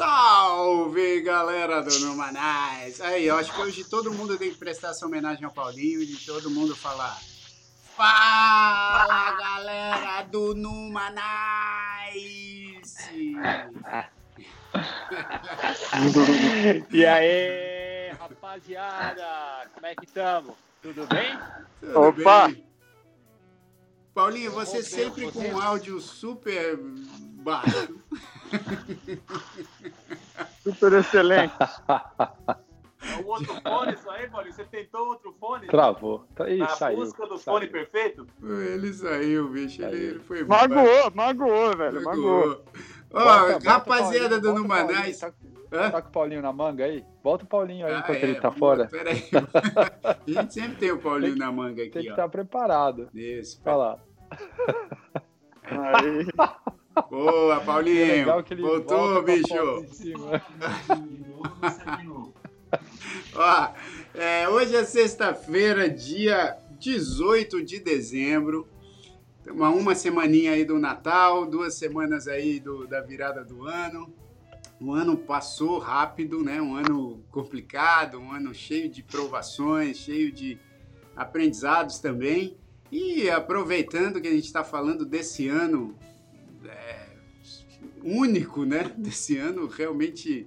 Salve, galera do Numanais! Aí, eu acho que hoje todo mundo tem que prestar essa homenagem ao Paulinho e de todo mundo falar. Fala, galera do Numanais! e aí, rapaziada? Como é que estamos? Tudo bem? Tudo Opa! bem? Paulinho, você sempre com um áudio super baixo. Super excelente. É o outro fone isso aí, Paulinho? Você tentou outro fone? Travou. Tá- Ih, Na saiu. busca do saiu. fone perfeito? Ele saiu, bicho. Ele, ele foi Magoou, magoou, velho. Magoou. Ó, Bota- bota o rapaziada do Numanais. Tá, Hã? tá com o Paulinho na manga aí? Bota o Paulinho aí Ah, enquanto é, ele tá fora. Peraí. A gente sempre tem o Paulinho na manga Tem aqui, que ó. estar preparado. Isso. Olha lá. Aí. Boa, É Paulinho. legal que ele Voltou, bicho. Ó, é, hoje é sexta-feira, dia 18 de dezembro. Uma, uma semaninha aí do Natal, duas semanas aí do, da virada do ano. O ano passou rápido, né? Um ano complicado, um ano cheio de provações, cheio de aprendizados também. E aproveitando que a gente está falando desse ano é, único, né? Desse ano realmente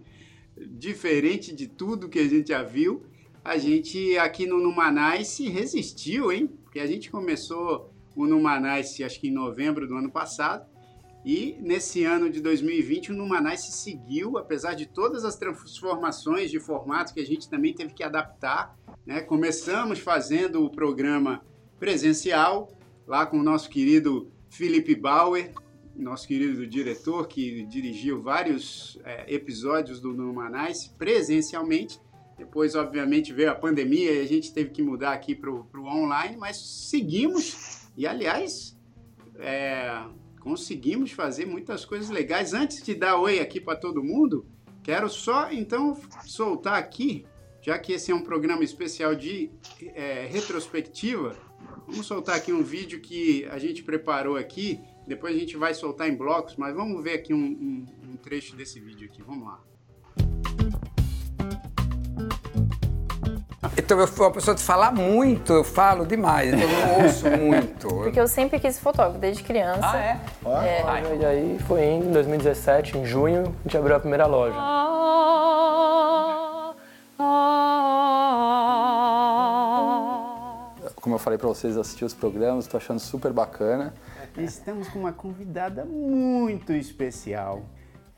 diferente de tudo que a gente já viu, a gente aqui no Numanais se resistiu, hein? Porque a gente começou o Numanais, acho que em novembro do ano passado, e nesse ano de 2020 o Numanais se seguiu, apesar de todas as transformações de formato que a gente também teve que adaptar. Né? Começamos fazendo o programa presencial, lá com o nosso querido Felipe Bauer, nosso querido diretor, que dirigiu vários é, episódios do Numanais presencialmente. Depois, obviamente, veio a pandemia e a gente teve que mudar aqui para o online, mas seguimos e, aliás, é, conseguimos fazer muitas coisas legais. Antes de dar oi aqui para todo mundo, quero só então soltar aqui, já que esse é um programa especial de é, retrospectiva, vamos soltar aqui um vídeo que a gente preparou aqui. Depois a gente vai soltar em blocos, mas vamos ver aqui um, um, um trecho desse vídeo aqui. Vamos lá. Então eu sou uma pessoa de falar muito, eu falo demais, então eu não ouço muito. Porque eu sempre quis fotógrafo, desde criança. Ah, é? É. E aí foi em 2017, em junho, a gente abriu a primeira loja. Como eu falei pra vocês, assistir os programas, tô achando super bacana. Estamos com uma convidada muito especial.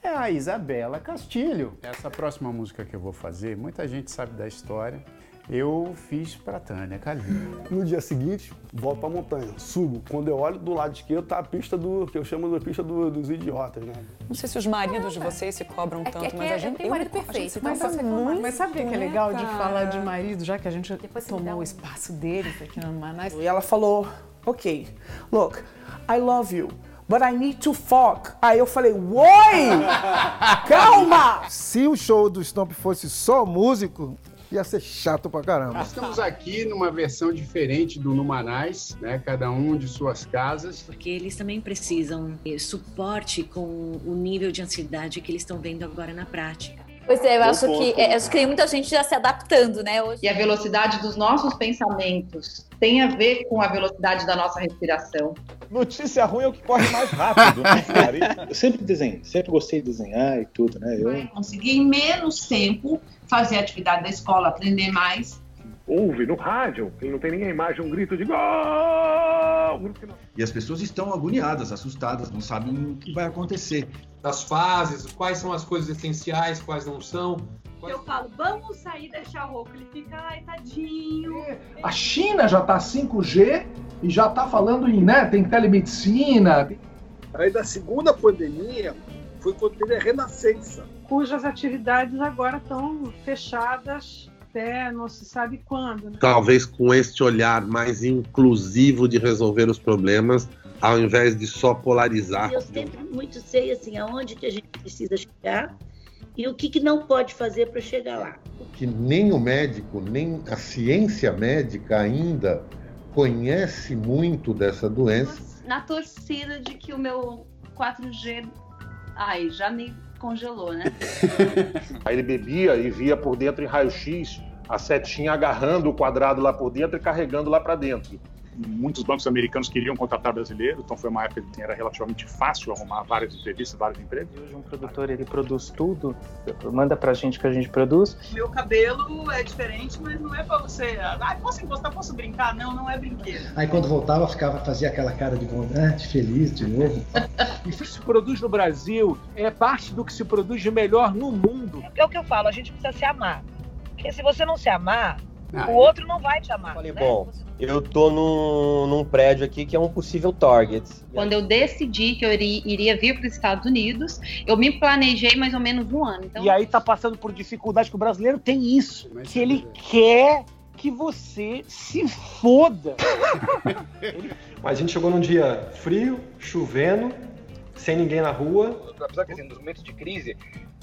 É a Isabela Castilho. Essa próxima música que eu vou fazer, muita gente sabe da história. Eu fiz pra Tânia Calil. No dia seguinte, volto pra montanha, subo. Quando eu olho do lado esquerdo, tá a pista do que eu chamo de pista do- dos idiotas, né? Não sei se os maridos de vocês se cobram É tanto, é que mas é- a gente tem marido perfeito, então cobra você muito. Mas sabe o que é legal de falar de marido, já que a gente Depois tomou um- o espaço deles aqui no Manaus? E ela falou, ok, look, I love you, but I need to fuck. Aí eu falei, oi, calma. Se o show do Stomp fosse só músico, ia ser chato pra caramba. Estamos aqui numa versão diferente do Numanais, né? Cada um de suas casas. Porque eles também precisam de suporte com o nível de ansiedade que eles estão vendo agora na prática. Pois é, eu Bom acho ponto. que, é, acho que tem muita gente já se adaptando, né? Hoje. E a velocidade dos nossos pensamentos tem a ver com a velocidade da nossa respiração. Notícia ruim é o que corre mais rápido, né, cara? Eu sempre desenho, sempre gostei de desenhar e tudo, né? Eu Conseguir em menos tempo fazer a atividade da escola, aprender mais. Ouve no rádio, quem não tem nem a imagem, um grito de gol! Um não- E as pessoas estão agoniadas, assustadas, não sabem o que vai acontecer. Das fases, quais são as coisas essenciais, quais não são. Eu falo, vamos sair deixar rouco. Ele fica, ai, tadinho. A China já está 5G e já está falando em, né, tem telemedicina. Aí da segunda pandemia foi quando teve a renascença. Cujas atividades agora estão fechadas até não se sabe quando. Né? talvez com este olhar mais inclusivo de resolver os problemas, ao invés de só polarizar. Eu sempre muito sei assim aonde que a gente precisa chegar e o que, que não pode fazer para chegar lá. que nem o médico, nem a ciência médica ainda conhece muito dessa doença. Na torcida de que o meu 4G ai, já me congelou, né? Aí ele bebia e via por dentro em raio-x a setinha agarrando o quadrado lá por dentro e carregando lá para dentro. Muitos bancos americanos queriam contratar brasileiros, então foi uma época que era relativamente fácil arrumar várias entrevistas, vários empregos. Hoje um produtor ele produz tudo, manda pra gente que a gente produz. Meu cabelo é diferente, mas não é pra você. Ah, posso encostar, posso brincar? Não, não é brinquedo. Aí quando voltava, ficava, fazia aquela cara de bom, né? de feliz de novo. E o que se produz no Brasil é parte do que se produz de melhor no mundo. É o que eu falo, a gente precisa se amar. Porque se você não se amar, Ah, o outro não vai te amar. Falei, né? bom, eu tô num, num prédio aqui que é um possível target. Quando eu decidi que eu iri- iria vir para os Estados Unidos, eu me planejei mais ou menos um ano. Então, E aí tá passando por dificuldade que o brasileiro tem isso, que ele quer que você se foda. Mas a gente chegou num dia frio, chovendo, sem ninguém na rua. Apesar que assim, nos momentos de crise,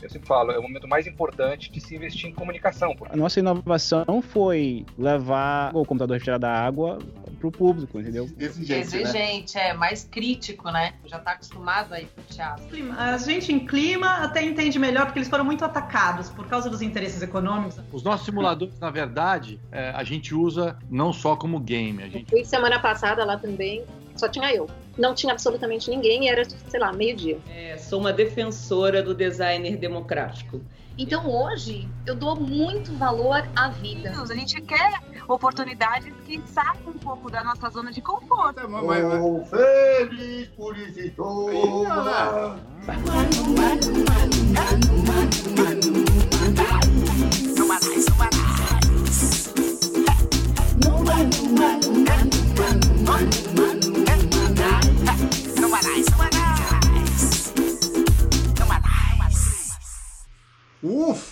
eu sempre falo, é o momento mais importante de se investir em comunicação. Porque A nossa inovação foi levar o computador retirado da água pro público, entendeu? Exigente, é mais crítico, né? Já tá acostumado aí pro teatro. A gente em clima até entende melhor porque eles foram muito atacados por causa dos interesses econômicos. Os nossos simuladores, na verdade, é, a gente usa não só como game, a gente Fui semana passada lá também, só tinha eu. Não tinha absolutamente ninguém e era, sei lá, meio-dia. É, sou uma defensora do designer democrático. Então hoje eu dou muito valor à vida. A gente quer oportunidades que saiam um pouco da nossa zona de conforto. Sou feliz por isso toda.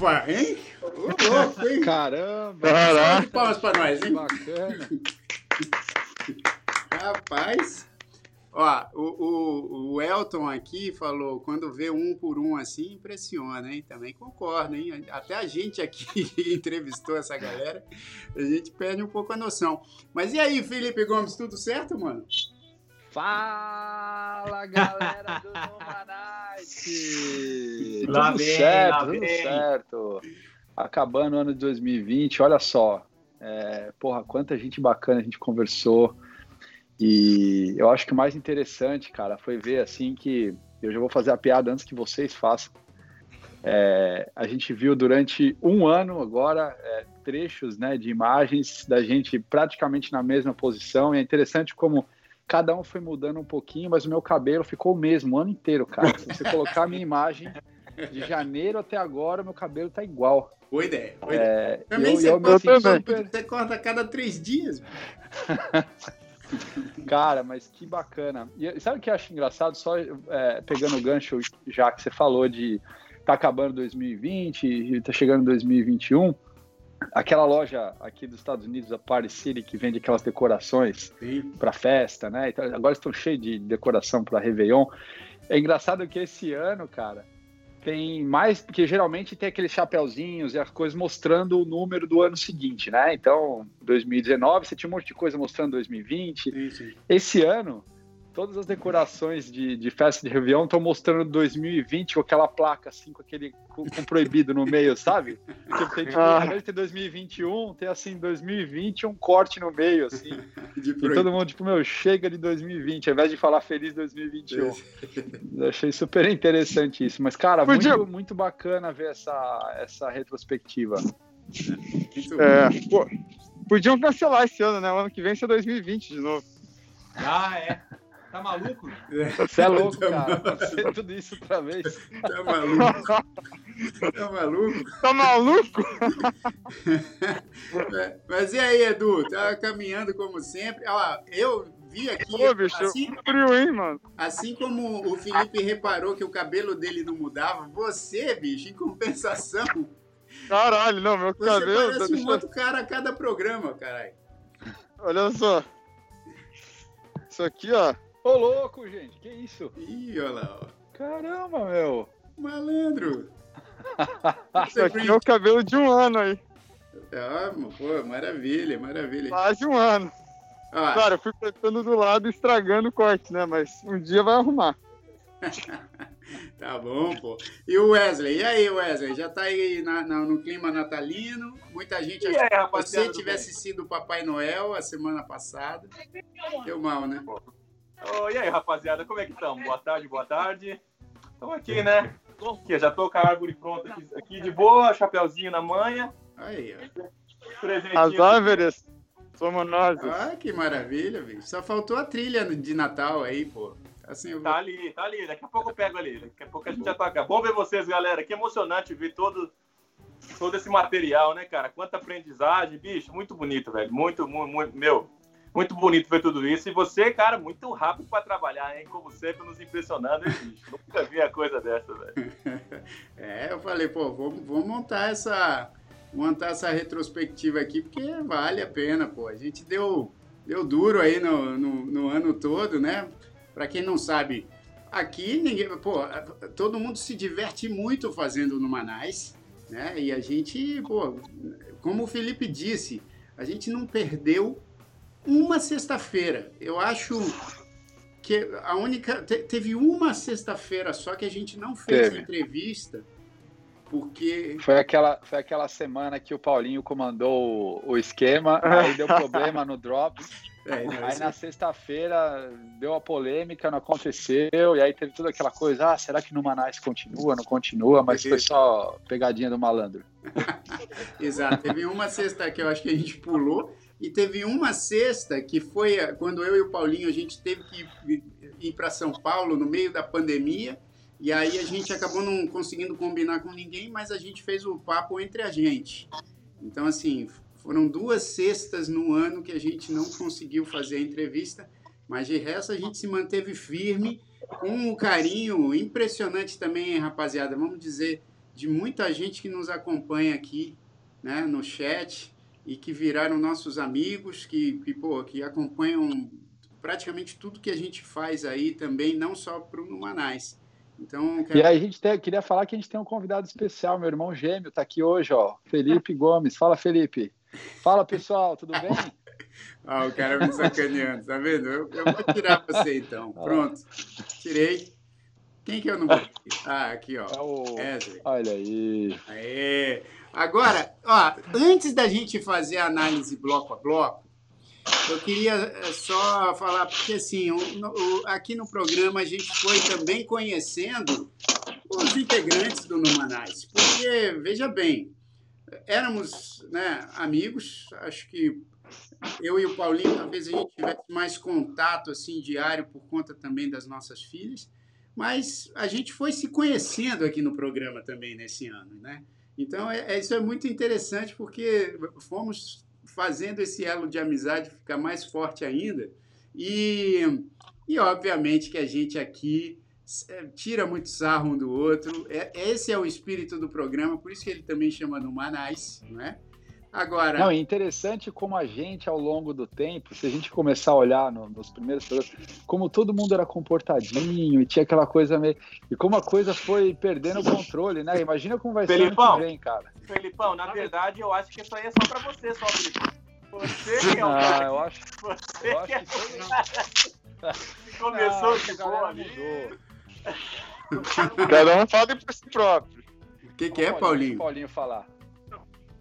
Ufa, hein? Ô, louco, hein? Caramba! De palmas pra nós, hein? Bacana. Rapaz. Ó, o, o, o Elton aqui falou, quando vê um por um assim, impressiona, hein? Também concordo, hein? Até a gente aqui que entrevistou essa galera, a gente perde um pouco a noção. Mas e aí, Felipe Gomes, tudo certo, mano? Fala, galera do tudo certo, tudo certo. Acabando o ano de 2020, olha só. É, porra, quanta gente bacana a gente conversou. E eu acho que o mais interessante, cara, foi ver assim que. Eu já vou fazer a piada antes que vocês façam. É, a gente viu durante um ano agora é, trechos né, de imagens da gente praticamente na mesma posição. E é interessante como cada um foi mudando um pouquinho, mas o meu cabelo ficou o mesmo o ano inteiro, cara. Se você colocar a minha imagem de janeiro até agora, meu cabelo tá igual. Boa ideia. Boa É, ideia. Também eu- você, eu- corta, também. você corta a cada três dias. Cara, mas que bacana. E sabe o que eu acho engraçado? Só é, pegando o gancho, já que você falou de tá acabando 2020 e tá chegando 2021, aquela loja aqui dos Estados Unidos, a Party City, que vende aquelas decorações para festa, né? Então, agora estão cheios de decoração para Réveillon. É engraçado que esse ano, cara, tem mais, porque geralmente tem aqueles chapeuzinhos e as coisas mostrando o número do ano seguinte, né? Então, 2019, você tinha um monte de coisa mostrando 2020. Esse ano, todas as decorações de, de festa de Réveillon estão mostrando 2020 com aquela placa assim, com aquele com, com proibido no meio, sabe? Tipo, tem, tipo, Ah. ao invés de ter 2021, tem assim 2020 um corte no meio, assim. e todo mundo, tipo, meu, chega de 2020, ao invés de falar feliz 2021. Eu achei super interessante isso. Mas, cara, Podia- muito, muito bacana ver essa, essa retrospectiva. É, pô, podiam cancelar esse ano, né? O ano que vem ser 2020 de novo. Ah, é. Tá maluco? Você é louco, cara. Fazer tudo isso outra vez. Tá maluco? Tá maluco? Tá maluco? É, Mas e aí, Edu? Tá caminhando como sempre. Ó, eu vi aqui. Pô, bicho, assim, frio, hein, mano? assim como o Felipe reparou que o cabelo dele não mudava, você, bicho, em compensação, Caralho, não, meu você cabelo. parece um deixa- outro cara a cada programa, caralho. Olha só. Isso aqui, ó. Ô, louco, gente, que isso? Ih, olha lá, ó. Caramba, meu. Malandro. Isso aqui é o cabelo de um ano aí. Ah, pô, maravilha, maravilha. Mais de um ano. Ah. Claro, eu fui cortando do lado e estragando o corte, né? Mas um dia vai arrumar. Tá bom, pô. E o Wesley? E aí, Wesley? Já tá aí na, na, no clima natalino? Muita gente achou que você tivesse sido o Papai Noel a semana passada. Deu mal, né? Oh, e aí, rapaziada, como é que estamos? Boa tarde, boa tarde. Estamos aqui, né? Aqui, já tô com a árvore pronta aqui, aqui de boa, chapéuzinho na manha. Aí, ó. As árvores somos nós. Ah, que maravilha, bicho. Só faltou a trilha de Natal aí, pô. Assim, eu... Tá ali, tá ali. Daqui a pouco eu pego ali. Daqui a pouco a gente já toca. Bom ver vocês, galera. Que emocionante ver todo, todo esse material, né, cara? Quanta aprendizagem, bicho. Muito bonito, velho. Muito, muito, muito meu. Muito bonito ver tudo isso. E você, cara, muito rápido para trabalhar, hein? Como sempre, nos impressionando? Nunca vi a coisa dessa, velho. é, eu falei, pô, vamos montar essa montar essa retrospectiva aqui, porque vale a pena, pô. A gente deu, deu duro aí no, no, no ano todo, né? Para quem não sabe, aqui ninguém, pô, todo mundo se diverte muito fazendo no Manais, né? E a gente, pô, como o Felipe disse, a gente não perdeu uma sexta-feira. Eu acho que a única teve uma sexta-feira só que a gente não fez teve. entrevista porque. Foi aquela, foi aquela semana que o Paulinho comandou o, o esquema, aí deu problema no Drops. É, não, aí na sexta-feira deu a polêmica, não aconteceu, e aí teve toda aquela coisa, ah, será que no Manaus continua, não continua, mas foi só pegadinha do malandro. Exato, teve uma sexta que eu acho que a gente pulou, e teve uma sexta que foi quando eu e o Paulinho a gente teve que ir para São Paulo no meio da pandemia, e aí a gente acabou não conseguindo combinar com ninguém, mas a gente fez o papo entre a gente. Então, assim, foram duas sextas no ano que a gente não conseguiu fazer a entrevista, mas de resto a gente se manteve firme, com um carinho impressionante também, rapaziada, vamos dizer, de muita gente que nos acompanha aqui, né, no chat, e que viraram nossos amigos, que, que, pô, que acompanham praticamente tudo que a gente faz aí também, não só para o Numanais. Então, quero... E aí a gente tem, queria falar que a gente tem um convidado especial, meu irmão gêmeo está aqui hoje, ó, Felipe Gomes. Fala, Felipe. Fala, pessoal, tudo bem? ah, o cara me sacaneando, tá vendo? Eu, eu vou tirar você então. Pronto. Tirei. Quem que eu não vou Ah, aqui, ó. É o... Wesley. Olha aí. Aê. Agora, ó, antes da gente fazer a análise bloco a bloco, eu queria eh, só falar, porque assim, o, o, aqui no programa a gente foi também conhecendo os integrantes do Numanais. Porque, veja bem, éramos né, amigos, acho que eu e o Paulinho, talvez a gente tivesse mais contato assim diário por conta também das nossas filhas, mas a gente foi se conhecendo aqui no programa também nesse ano, né? Então, é, é isso é muito interessante porque fomos fazendo esse elo de amizade ficar mais forte ainda. E, e obviamente que a gente aqui é, tira muito sarro um do outro. É, esse é o espírito do programa, por isso que ele também chama no Manais, não é? Agora. Não, é interessante como a gente, ao longo do tempo, se a gente começar a olhar no, nos primeiros programas, como todo mundo era comportadinho e tinha aquela coisa meio. E como a coisa foi perdendo o controle, né? Imagina como vai Felipão, ser ano que vem, cara. Felipão, na verdade, eu acho que isso aí é só pra você, só, Felipão. Você que é o ah, cara. Eu acho, você eu que é o que começou de boa ali. Cada um fala por si próprio. O que, que é, Paulinho? Paulinho falar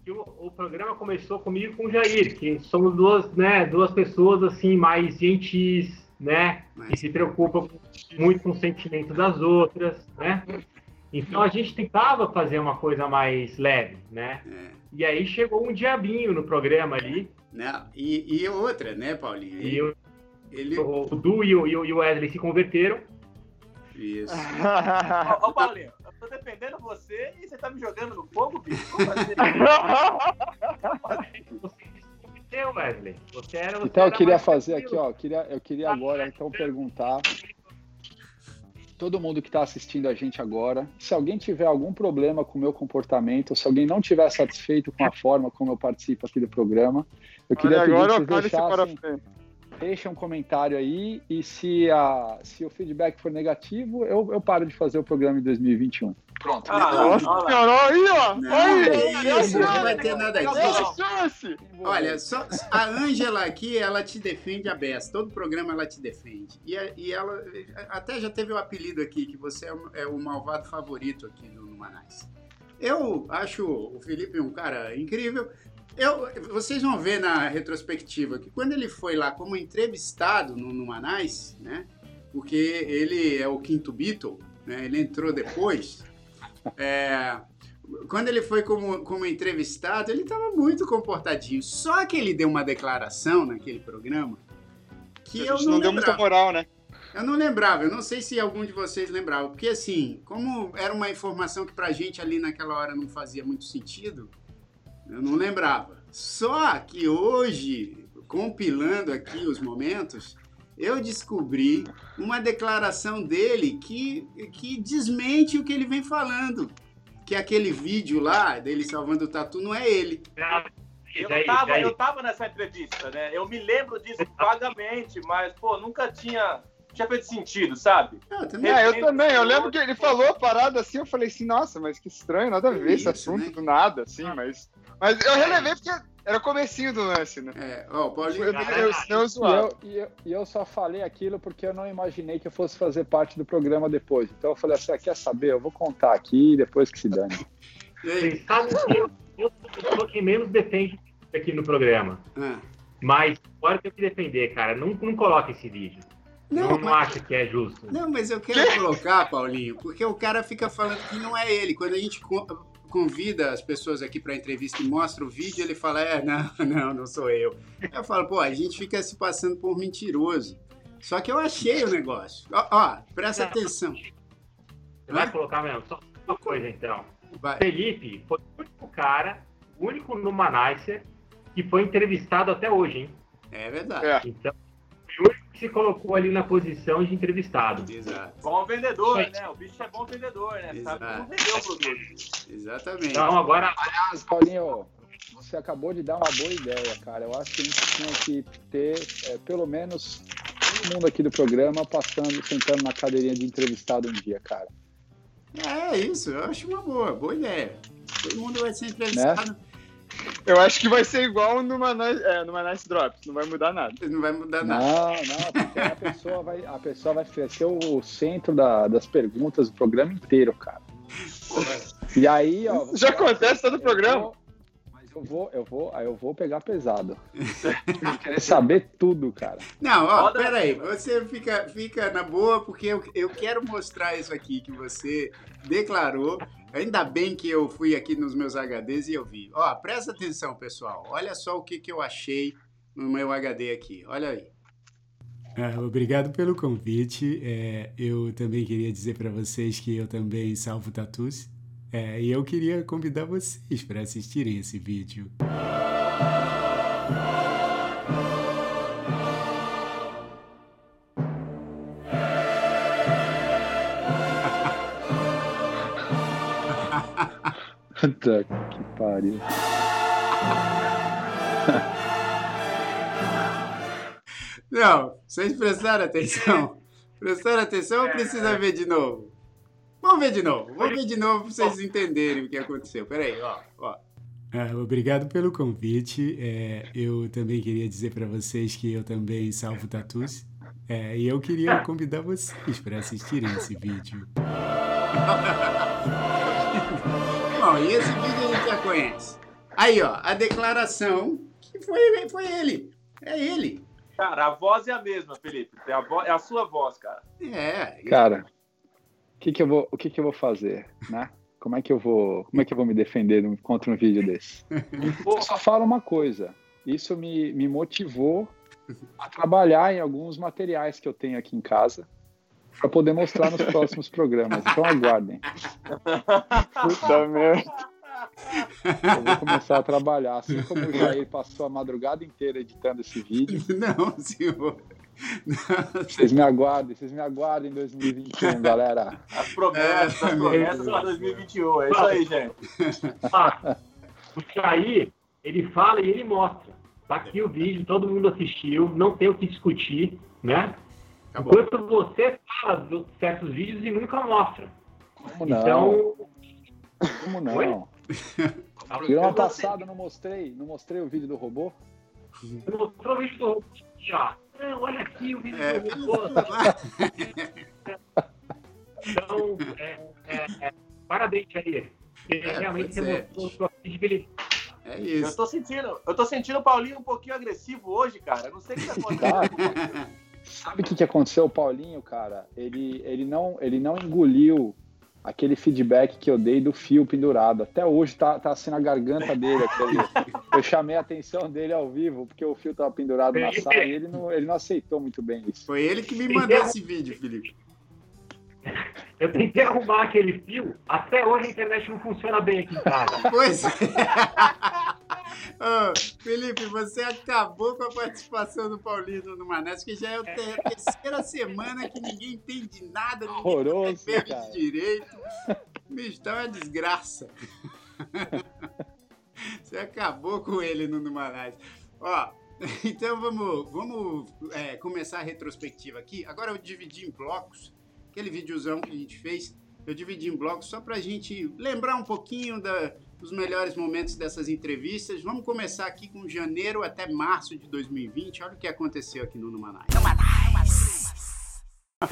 que o, o, programa começou comigo com o Jair, que somos duas, né, duas pessoas assim mais gentis, né, Mas... que se preocupam muito com o sentimento das outras, né? Então a gente tentava fazer uma coisa mais leve, né? É. E aí chegou um diabinho no programa ali. Não, e, e outra, né, Paulinho? E eu, ele... O, o Du e o, e o Wesley se converteram. Isso. Ô, Paulinho, defendendo você e você tá me jogando no fogo, bicho? Como assim? você Wesley. Você era, você então eu queria fazer aqui, ó. Eu queria, eu queria agora então perguntar. Todo mundo que está assistindo a gente agora, se alguém tiver algum problema com o meu comportamento, se alguém não estiver satisfeito com a forma como eu participo aqui do programa, eu queria Olha, pedir que vocês deixassem, deixa um comentário aí e se, a, se o feedback for negativo, eu, eu paro de fazer o programa em 2021. Pronto. Ah, Nossa olha lá. senhora, aí, ó. Não, aí, é isso, não vai ter nada disso. Olha, só, a Ângela aqui, ela te defende a beça. Todo programa ela te defende. E, e ela até já teve o apelido aqui, que você é o, é o malvado favorito aqui no, no Manais. Eu acho o Felipe um cara incrível. Eu, vocês vão ver na retrospectiva que quando ele foi lá como entrevistado no, no Manais, né? Porque ele é o quinto Beatle, né? Ele entrou depois. É, quando ele foi como, como entrevistado, ele estava muito comportadinho. Só que ele deu uma declaração naquele programa que eu não, não deu muita moral, né? Eu não lembrava, eu não sei se algum de vocês lembrava, porque assim, como era uma informação que pra gente ali naquela hora não fazia muito sentido, eu não lembrava. Só que hoje, compilando aqui os momentos, eu descobri uma declaração dele que, que desmente o que ele vem falando. Que aquele vídeo lá dele salvando o tatu não é ele. Eu Jair, tava, Jair. eu tava nessa entrevista, né? Eu me lembro disso vagamente, mas, pô, nunca tinha, tinha feito sentido, sabe? É, eu também. Eu lembro que ele falou a parada assim, eu falei assim, nossa, mas que estranho, nada a ver esse assunto do nada, assim, mas. Mas eu relevei porque era o comecinho do lance, né? É, ó, o Paulinho. Eu, eu, eu, E eu, e, eu, e eu só falei aquilo porque eu não imaginei que eu fosse fazer parte do programa depois. Então eu falei assim, ah, quer saber? Eu vou contar aqui depois que se dane. Vocês sabem que eu, sou quem menos defende aqui no programa. Ah. Mas agora tenho que defender, cara. Não, não coloque esse vídeo. Não, Não, mas- acho que é justo. Não, mas eu quero colocar, Paulinho, porque o cara fica falando que não é ele. Quando a gente co- convida as pessoas aqui para entrevista e mostra o vídeo, ele fala: É, não, não, não sou eu. Eu falo: Pô, a gente fica se passando por mentiroso. Só que eu achei o negócio. Ó, ó, presta atenção. Você vai colocar mesmo? Só uma coisa, então. Vai. Felipe foi o único cara, o único no Manicer que foi entrevistado até hoje, hein? É verdade. Então, se colocou ali na posição de entrevistado. Exato. Bom vendedor, né? O bicho é bom vendedor, né? Sabe como vender o produto. Exatamente. Então, agora. Aliás, Paulinho, você acabou de dar uma boa ideia, cara. Eu acho que a gente tinha que ter é, pelo menos todo mundo aqui do programa passando, sentando na cadeirinha de entrevistado um dia, cara. É isso, eu acho uma boa, boa ideia. Todo mundo vai ser entrevistado. Eu acho que vai ser igual no Manais, é, no Manais Drops, não vai mudar nada. Não vai mudar Não, não, porque a pessoa vai, a pessoa vai ser o centro da- das perguntas do programa inteiro, cara. E aí, ó. Isso já acontece todo o programa. Mas eu vou, eu vou, aí eu vou pegar pesado. Eu querer saber tudo, cara. Não, ó, peraí, você fica, fica na boa, porque eu, eu quero mostrar isso aqui que você declarou. Ainda bem que eu fui aqui nos meus HDs e eu vi. Ó, presta atenção, pessoal. Olha só o que, que eu achei no meu HD aqui. Olha aí. Ah, obrigado pelo convite. É, eu também queria dizer para vocês que eu também salvo tatus. É, e eu queria convidar vocês para assistirem esse vídeo. Puta que pariu. Não, vocês prestaram atenção? Prestaram atenção ou precisa ver de novo? Vamos ver de novo. Vamos ver de novo para vocês entenderem o que aconteceu. Peraí, ó, ó. Ah, obrigado pelo convite. É, eu também queria dizer para vocês que eu também salvo tatus. É, e eu queria convidar vocês para assistirem esse vídeo. Bom, e esse vídeo a gente já conhece. Aí, ó, a declaração que foi, foi ele. É ele. Cara, a voz é a mesma, Felipe. É a, vo- é a sua voz, cara. É. Cara, o que que eu vou, o que que eu vou fazer, né? Como é que eu vou, como é que eu vou me defender contra um vídeo desse? Eu só falo uma coisa. Isso me, me motivou a trabalhar em alguns materiais que eu tenho aqui em casa para poder mostrar nos próximos programas. Então aguardem. Puta merda. Eu vou começar a trabalhar, assim como o Jair passou a madrugada inteira editando esse vídeo. Não, senhor. Vocês me aguardem, vocês me aguardem em 2021, galera. As promessas, as promessas para 2021. É isso aí, gente. Ah, o Jair, ele fala e ele mostra. Tá aqui o vídeo, todo mundo assistiu, não tem o que discutir, né? Enquanto você fala de certos vídeos e nunca mostra. Como não? Então, Como não? Oi? Passado eu não mostrei, não mostrei o vídeo do robô? mostrou o vídeo do robô aqui, ó. Não, olha aqui o vídeo É. do robô. Então, é, é, é, parabéns. Você É, realmente pois é. demonstrou sua credibilidade. É Eu tô sentindo, eu tô sentindo o Paulinho um pouquinho agressivo hoje, cara. Eu Não sei o que tá acontecendo. Sabe o que, que aconteceu, o Paulinho, cara? Ele, ele, não, ele não engoliu aquele feedback que eu dei do fio pendurado. Até hoje tá, tá assim na garganta dele. Aquele, eu chamei a atenção dele ao vivo, porque o fio tava pendurado na sala e ele não, ele não aceitou muito bem isso. Foi ele que me mandou esse vídeo, Felipe. Eu tentei arrumar aquele fio, até hoje a internet não funciona bem aqui em casa. Pois é. Ô, Felipe, você acabou com a participação do Paulinho no Manés, que já é a ter- terceira semana que ninguém entende nada, ninguém Horroroso, perde cara. direito. Bicho, tá uma desgraça. Você acabou com ele no Numanais. Ó, então vamos, vamos é, começar a retrospectiva aqui. Agora eu dividi em blocos. Aquele videozão que a gente fez, eu dividi em blocos só pra gente lembrar um pouquinho da- dos melhores momentos dessas entrevistas. Vamos começar aqui com janeiro até março de 2020. Olha o que aconteceu aqui no Numanais.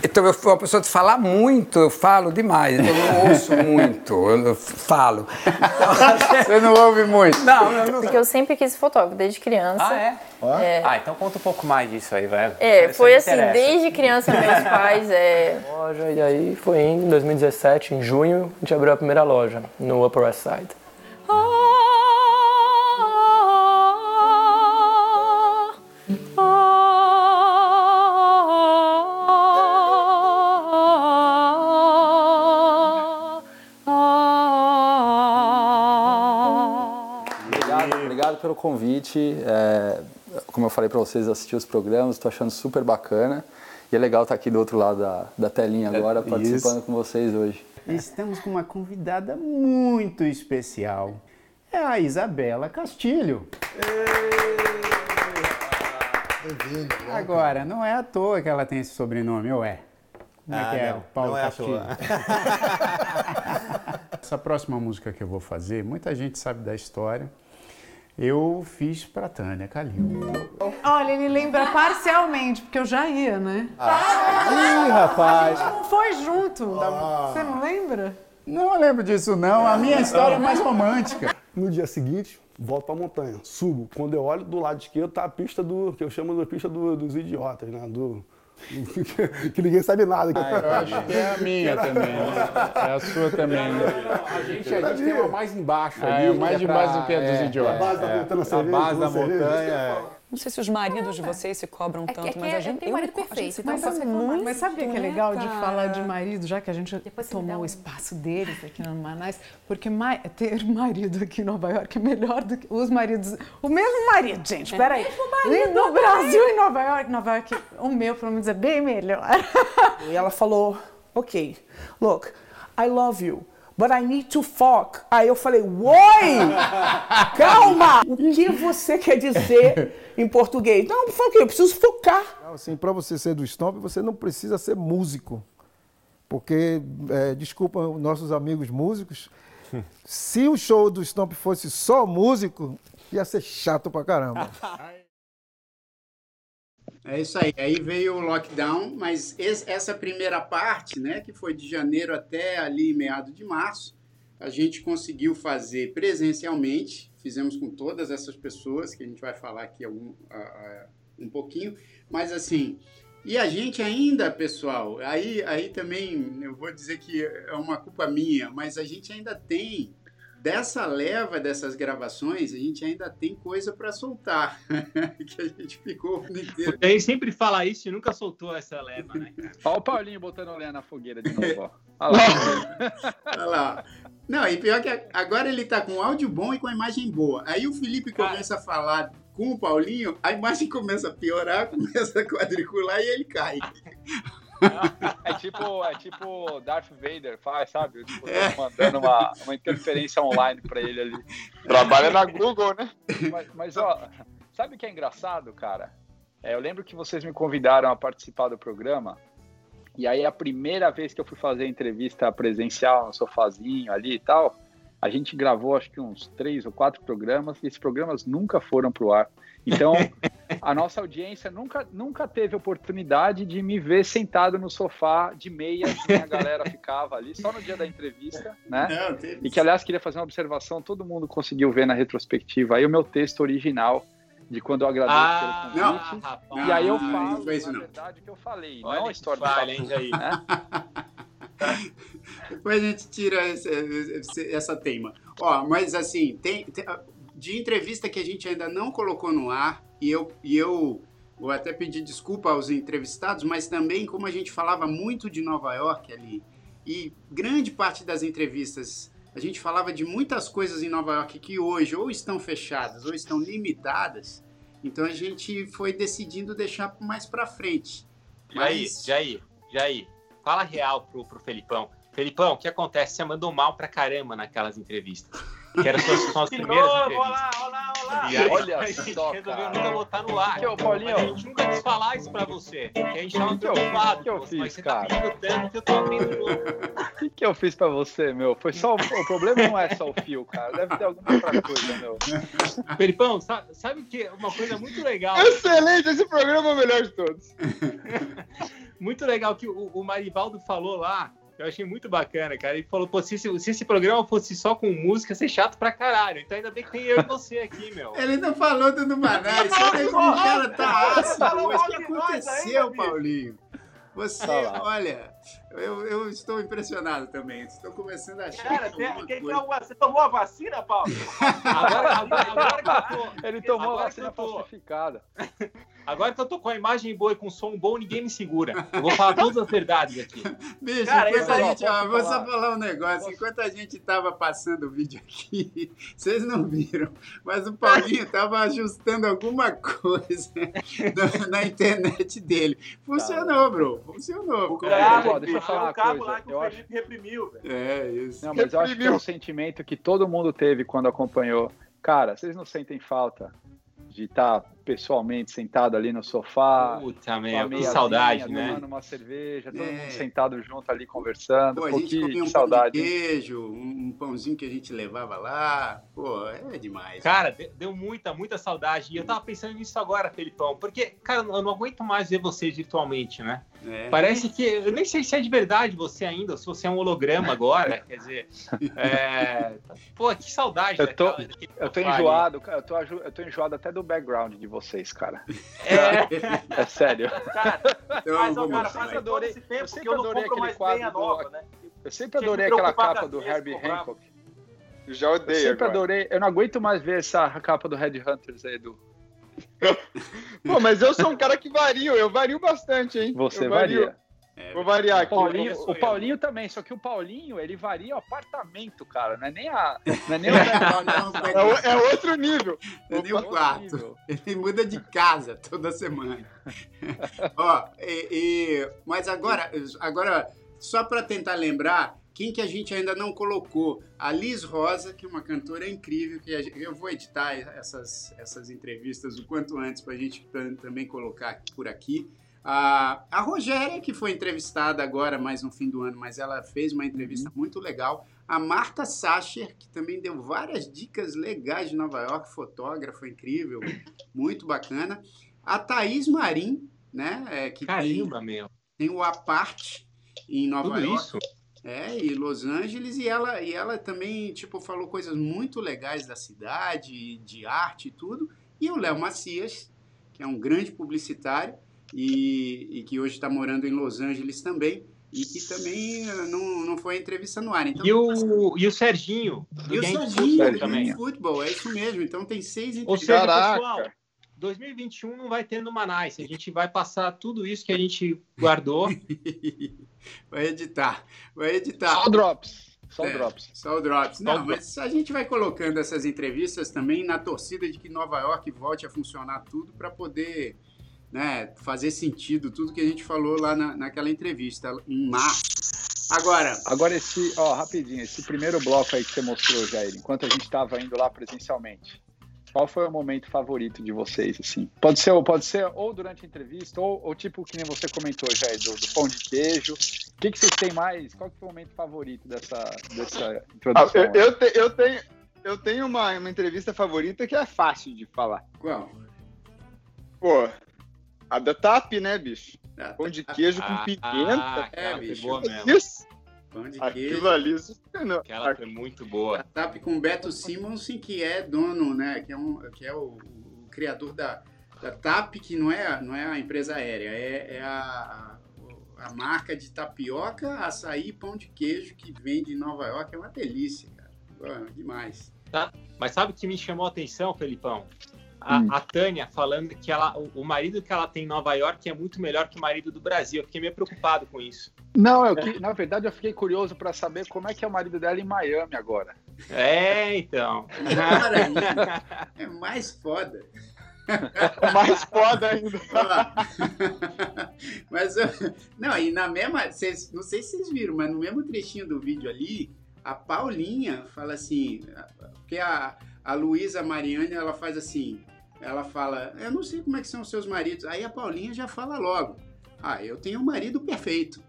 Então eu sou uma pessoa de falar muito, eu falo demais, então eu não ouço muito, eu falo. Você não ouve muito? Não, eu não. Porque eu sempre quis ser fotógrafo, desde criança. Ah, é? É. Ah, então conta um pouco mais disso aí, vai. É, foi assim, interessa. desde criança meus pais, é... Loja, e aí foi em 2017, em junho, a gente abriu a primeira loja no Upper West Side. Convite. É, como eu falei para vocês, assistir os programas, estou achando super bacana. E é legal estar aqui do outro lado da, da telinha agora, isso. participando com vocês hoje. Estamos com uma convidada muito especial. É a Isabela Castilho. Agora, não é à toa que ela tem esse sobrenome, ou é? Como é Ah, que é? não, Paulo não é à Castilho. toa. Essa próxima música que eu vou fazer, muita gente sabe da história. Eu fiz pra Tânia Calil. Olha, ele lembra parcialmente, porque eu já ia, né? Ih, rapaz! Não foi junto. Você não lembra? Não lembro disso, não. A minha história é mais romântica. No dia seguinte, volto pra montanha, subo. Quando eu olho do lado esquerdo, tá a pista do. que eu chamo de pista do- dos idiotas, né? Do. que ninguém sabe nada. eu acho que é a minha também, né? É a sua também, né? A gente, a gente tem uma mais embaixo Ah, ali. é o mais que de do que a dos é, idiotas. é, A base da é. montanha, A cerveja, base da cerveja. montanha. É. Não sei se os maridos de vocês se cobram É tanto, é que mas é- a gente. tem eu marido gente perfeito, se mas compara sabe- muito, Mas sabe o que é né, legal de falar de marido, já que a gente tomou o espaço deles aqui no Manais? Porque ma- ter marido aqui em Nova York é melhor do que os maridos. O mesmo marido, gente, É peraí. mesmo marido, no. Brasil e Nova York, Nova York, o meu, pelo menos, é bem melhor. E ela falou, ok, look, I love you, but I need to fuck. Aí eu falei, oi, calma, o que você quer dizer em português? Não, por eu preciso focar. Assim, para você ser do Stomp, você não precisa ser músico. Porque, é, desculpa os nossos amigos músicos, se o show do Stomp fosse só músico, ia ser chato pra caramba. É isso aí. Aí veio o lockdown, mas essa primeira parte, né, que foi de janeiro até ali meado de março, a gente conseguiu fazer presencialmente. Fizemos com todas essas pessoas, que a gente vai falar aqui algum, um pouquinho. Mas assim, e a gente ainda, pessoal, aí, aí também eu vou dizer que é uma culpa minha, mas a gente ainda tem dessa leva dessas gravações, a gente ainda tem coisa para soltar, que a gente ficou o inteiro Porque aí sempre fala isso e nunca soltou essa leva, né, cara? Olha o Paulinho botando lenha na fogueira de novo, ó. Olha lá. Olha lá. Não, e pior que agora ele tá com áudio bom e com a imagem boa. Aí o Felipe começa a falar com o Paulinho, a imagem começa a piorar, começa a quadricular e ele cai. É tipo, é tipo Darth Vader faz, sabe? Tipo, É. mandando uma, uma interferência online pra ele ali. Trabalha na Google, né? Mas, mas, ó, sabe o que é engraçado, cara? É, eu lembro que vocês me convidaram a participar do programa E aí a primeira vez que eu fui fazer entrevista presencial no sofazinho ali e tal, a gente gravou acho que uns três ou quatro programas e esses programas nunca foram pro ar. Então, a nossa audiência nunca, nunca teve oportunidade de me ver sentado no sofá de meia, que a galera ficava ali, só no dia da entrevista, né? Não, teve- E que, aliás, queria fazer uma observação, todo mundo conseguiu ver na retrospectiva aí o meu texto original de quando eu agradeço Ah, pelo não, convite. rapaz. e aí eu Não, falo, não foi isso, na não. verdade, o que eu falei, Olha não a história falha, do hein, Jair? né? Depois a gente tira esse- esse- essa teima. Ó, mas assim, tem, tem- de entrevista que a gente ainda não colocou no ar, e eu, e eu vou até pedir desculpa aos entrevistados, mas também como a gente falava muito de Nova York ali, e grande parte das entrevistas a gente falava de muitas coisas em Nova York que hoje ou estão fechadas ou estão limitadas, então a gente foi decidindo deixar mais para frente. Jair, Mas- Jair, Jair, fala real pro, pro Felipão. Felipão, o que acontece? Você mandou mal pra caramba naquelas entrevistas. Que eram suas, são as De primeiras novo, entrevistas. olá, olá, olá. E aí, Olha a a gente só, resolveu cara. nunca botar no ar. Que é o Paulinho? Mas a gente nunca quis falar isso pra você. Que a gente tava Que que eu- preocupado. que eu mas fiz, você tá cara? pedindo tanto que eu tô abrindo. O que, que eu fiz pra você, meu? Foi só o, o problema não é só o fio, cara. Deve ter alguma outra coisa, meu. Felipão, sabe, sabe que uma coisa muito legal. Excelente, esse programa é o melhor de todos. muito legal que o, o Marivaldo falou lá. Eu achei muito bacana, cara. Ele falou, pô, se, esse- se esse programa fosse só com música, ia ser chato pra caralho. Então ainda bem que tem eu e você aqui, meu. Ele não falou do você vê como o cara tá ácido. O que aconteceu, Paulinho? Você, olha, eu, eu estou impressionado também. Estou começando a achar Cara, que tem- tem- coisa... você tomou a vacina, Paulo? Agora, agora, agora que eu tô. Ele tomou agora a vacina falsificada. Agora que eu tô com a imagem boa e com som bom, ninguém me segura. Eu vou falar todas as verdades aqui. Bicho, Cara, enquanto a gente, ó, vou só falar? um negócio. Enquanto a gente tava passando o vídeo aqui, vocês não viram, mas o Paulinho tava ajustando alguma coisa na, na internet dele. Funcionou, bro. Funcionou. Ficou deixa eu falar uma cabo coisa. lá que Eu o acho- Felipe reprimiu, velho. É, isso. Não, mas eu acho que é um sentimento que todo mundo teve quando acompanhou. Cara, vocês não sentem falta de estar pessoalmente sentado ali no sofá? Puta, com meu, a que saudade, né? Tomando uma cerveja, todo É. mundo sentado junto ali conversando. Pô, a gente que, comia um pão de saudade. queijo, um, pãozinho que a gente levava lá. Pô, é demais. Cara, de- deu muita, muita saudade. E eu tava pensando nisso agora, Felipão. Porque, cara, eu não aguento mais ver vocês virtualmente, né? É. Parece que. Eu nem sei se é de verdade você ainda, ou se você é um holograma agora. Quer dizer. É... Pô, que saudade. Eu tô, daquela- eu tô enjoado, cara, eu tô, eu tô enjoado até do background de vocês, cara. É. É sério. Então, Mas, ó, cara, Eu adorei- tempo eu sempre eu adorei aquele quadro do- nova, né? Eu sempre adorei que aquela capa do Herbie. Hancock. Eu já Eu odeio sempre agora. adorei. Eu não aguento mais ver essa capa do Red Hunters aí, Edu. Pô, mas eu sou um cara que vario, eu vario bastante, hein? Você Eu vario. varia. Vou variar O aqui. Paulinho, o Paulinho também, só que o Paulinho, ele varia o apartamento, cara. Não é nem a. Não é nem o background. É, o- é outro nível. É nem o quarto. nível. Ele muda de casa toda semana. Ó, e, e- mas agora, agora só para tentar lembrar, quem que a gente ainda não colocou? A Liz Rosa, que é uma cantora incrível, que gente- eu vou editar essas, essas entrevistas o quanto antes para a gente tam- também colocar por aqui. A, a Rogéria, que foi entrevistada agora, mais no fim do ano, mas ela fez uma entrevista muito legal. A Marta Sacher, que também deu várias dicas legais de Nova York, fotógrafa incrível, muito bacana. A Thaís Marim, né? é, que Caramba, tem, meu. tem o Aparte em Nova Tudo York. isso? É, e Los Angeles, e ela, e ela também, tipo, falou coisas muito legais da cidade, de arte e tudo. E o Léo Macias, que é um grande publicitário e, e que hoje está morando em Los Angeles também, e que também eh, não, não foi entrevista no ar. Então, E o, e o Serginho. e o Serginho, do também. Football, é isso mesmo. Então tem seis Ou entrevistas. seja, Caraca. pessoal, 2021 não vai ter no Manais. A gente vai passar tudo isso que a gente guardou. Vai editar, vai editar. Só drops. Só É, drops. Só o Drops. Só Não, Drops. mas a gente vai colocando essas entrevistas também na torcida de que Nova York volte a funcionar tudo para poder né, fazer sentido tudo que a gente falou lá na, naquela entrevista em março. Agora, Agora esse, ó, rapidinho, esse primeiro bloco aí que você mostrou, Jair, enquanto a gente estava indo lá presencialmente. Qual foi o momento favorito de vocês, assim? Pode ser, pode ser ou durante a entrevista, ou, ou tipo que nem você comentou, já do, do pão de queijo. O que, que vocês têm mais? Qual que foi o momento favorito dessa, dessa introdução? Ah, eu, eu, te, eu, tenho, eu tenho uma, uma entrevista favorita que é fácil de falar. Qual? Pô, a da TAP, né, bicho? Pão de queijo com Ah, pimenta. é, cara. bicho. boa mesmo. Isso? Pão de Aquilo queijo. ali, isso não. Aquela foi muito boa. A TAP com o Beto Simonsen, que é dono, né? Que é, um, que é o, o criador da, da TAP, que não é, não é a empresa aérea, é, é a, a, marca de tapioca, açaí e pão de queijo que vende em Nova York. É uma delícia, cara. Pô, demais. Tá? Mas sabe o que me chamou a atenção, Felipão? A, Hum. a Tânia falando que ela, o, o marido que ela tem em Nova York é muito melhor que o marido do Brasil. Eu fiquei meio preocupado com isso. Não, eu, que- na verdade eu fiquei curioso para saber como é que é o marido dela em Miami agora. É, então. Cara, é mais foda. mais foda ainda. mas, eu- não, e na mesma, vocês, não sei se vocês viram, mas no mesmo trechinho do vídeo ali, a Paulinha fala assim, porque a, a Luísa Mariane, ela faz assim, ela fala, eu não sei como é que são os seus maridos, aí a Paulinha já fala logo, ah, eu tenho um marido perfeito.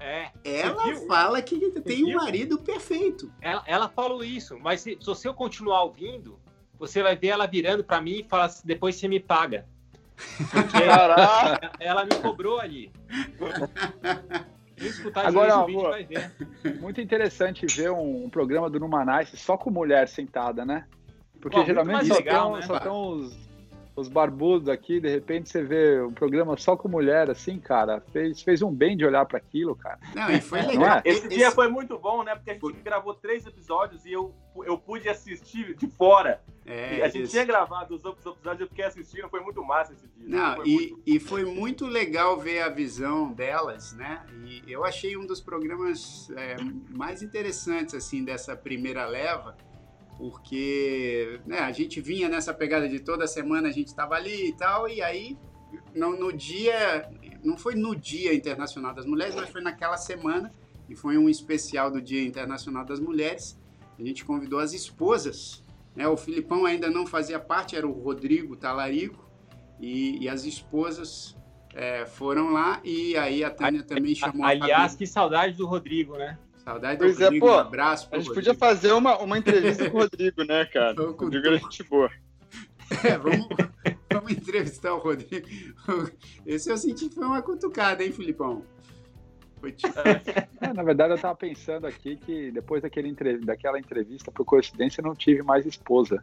É. Ela fala que tem um marido perfeito. Ela, ela falou isso, mas se, se você continuar ouvindo, você vai ver ela virando pra mim e falar assim, depois você me paga. Porque Caraca! ela me cobrou ali. Escutar Agora, vídeo vai ver. Muito interessante ver um, um programa do Numanice só com mulher sentada, né? Porque Pô, geralmente só legal, estão né? só tão os, os barbudos aqui, de repente você vê um programa só com mulher, assim, cara, fez, fez um bem de olhar para aquilo, cara. Não, e foi Não legal. é? Esse dia foi muito bom, né? Porque a gente gravou três episódios e eu, eu pude assistir de fora. É, a gente isso. tinha gravado os outros episódios, eu fiquei assistindo, foi muito massa esse dia. Não, Foi e, muito- e foi muito legal ver a visão delas, né? E eu achei um dos programas é, mais interessantes, assim, dessa primeira leva, porque né, a gente vinha nessa pegada de toda semana a gente estava ali e tal, e aí no, no dia, não foi no Dia Internacional das Mulheres, mas foi naquela semana, e foi um especial do Dia Internacional das Mulheres, a gente convidou as esposas, né? O Filipão ainda não fazia parte, era o Rodrigo Talarico, e, e as esposas é, foram lá, e aí a Tânia também chamou a Aliás, que saudade do Rodrigo, né? Saudade do Pois é, Rodrigo, pô. um abraço pro A gente Rodrigo. podia fazer uma, uma entrevista com o Rodrigo, né, cara? O Rodrigo era gente boa. É, vamos, vamos entrevistar o Rodrigo. Esse eu senti que foi uma cutucada, hein, Filipão? Foi tipo... É, na verdade, eu tava pensando aqui que depois daquele daquela entrevista, por coincidência, eu não tive mais esposa.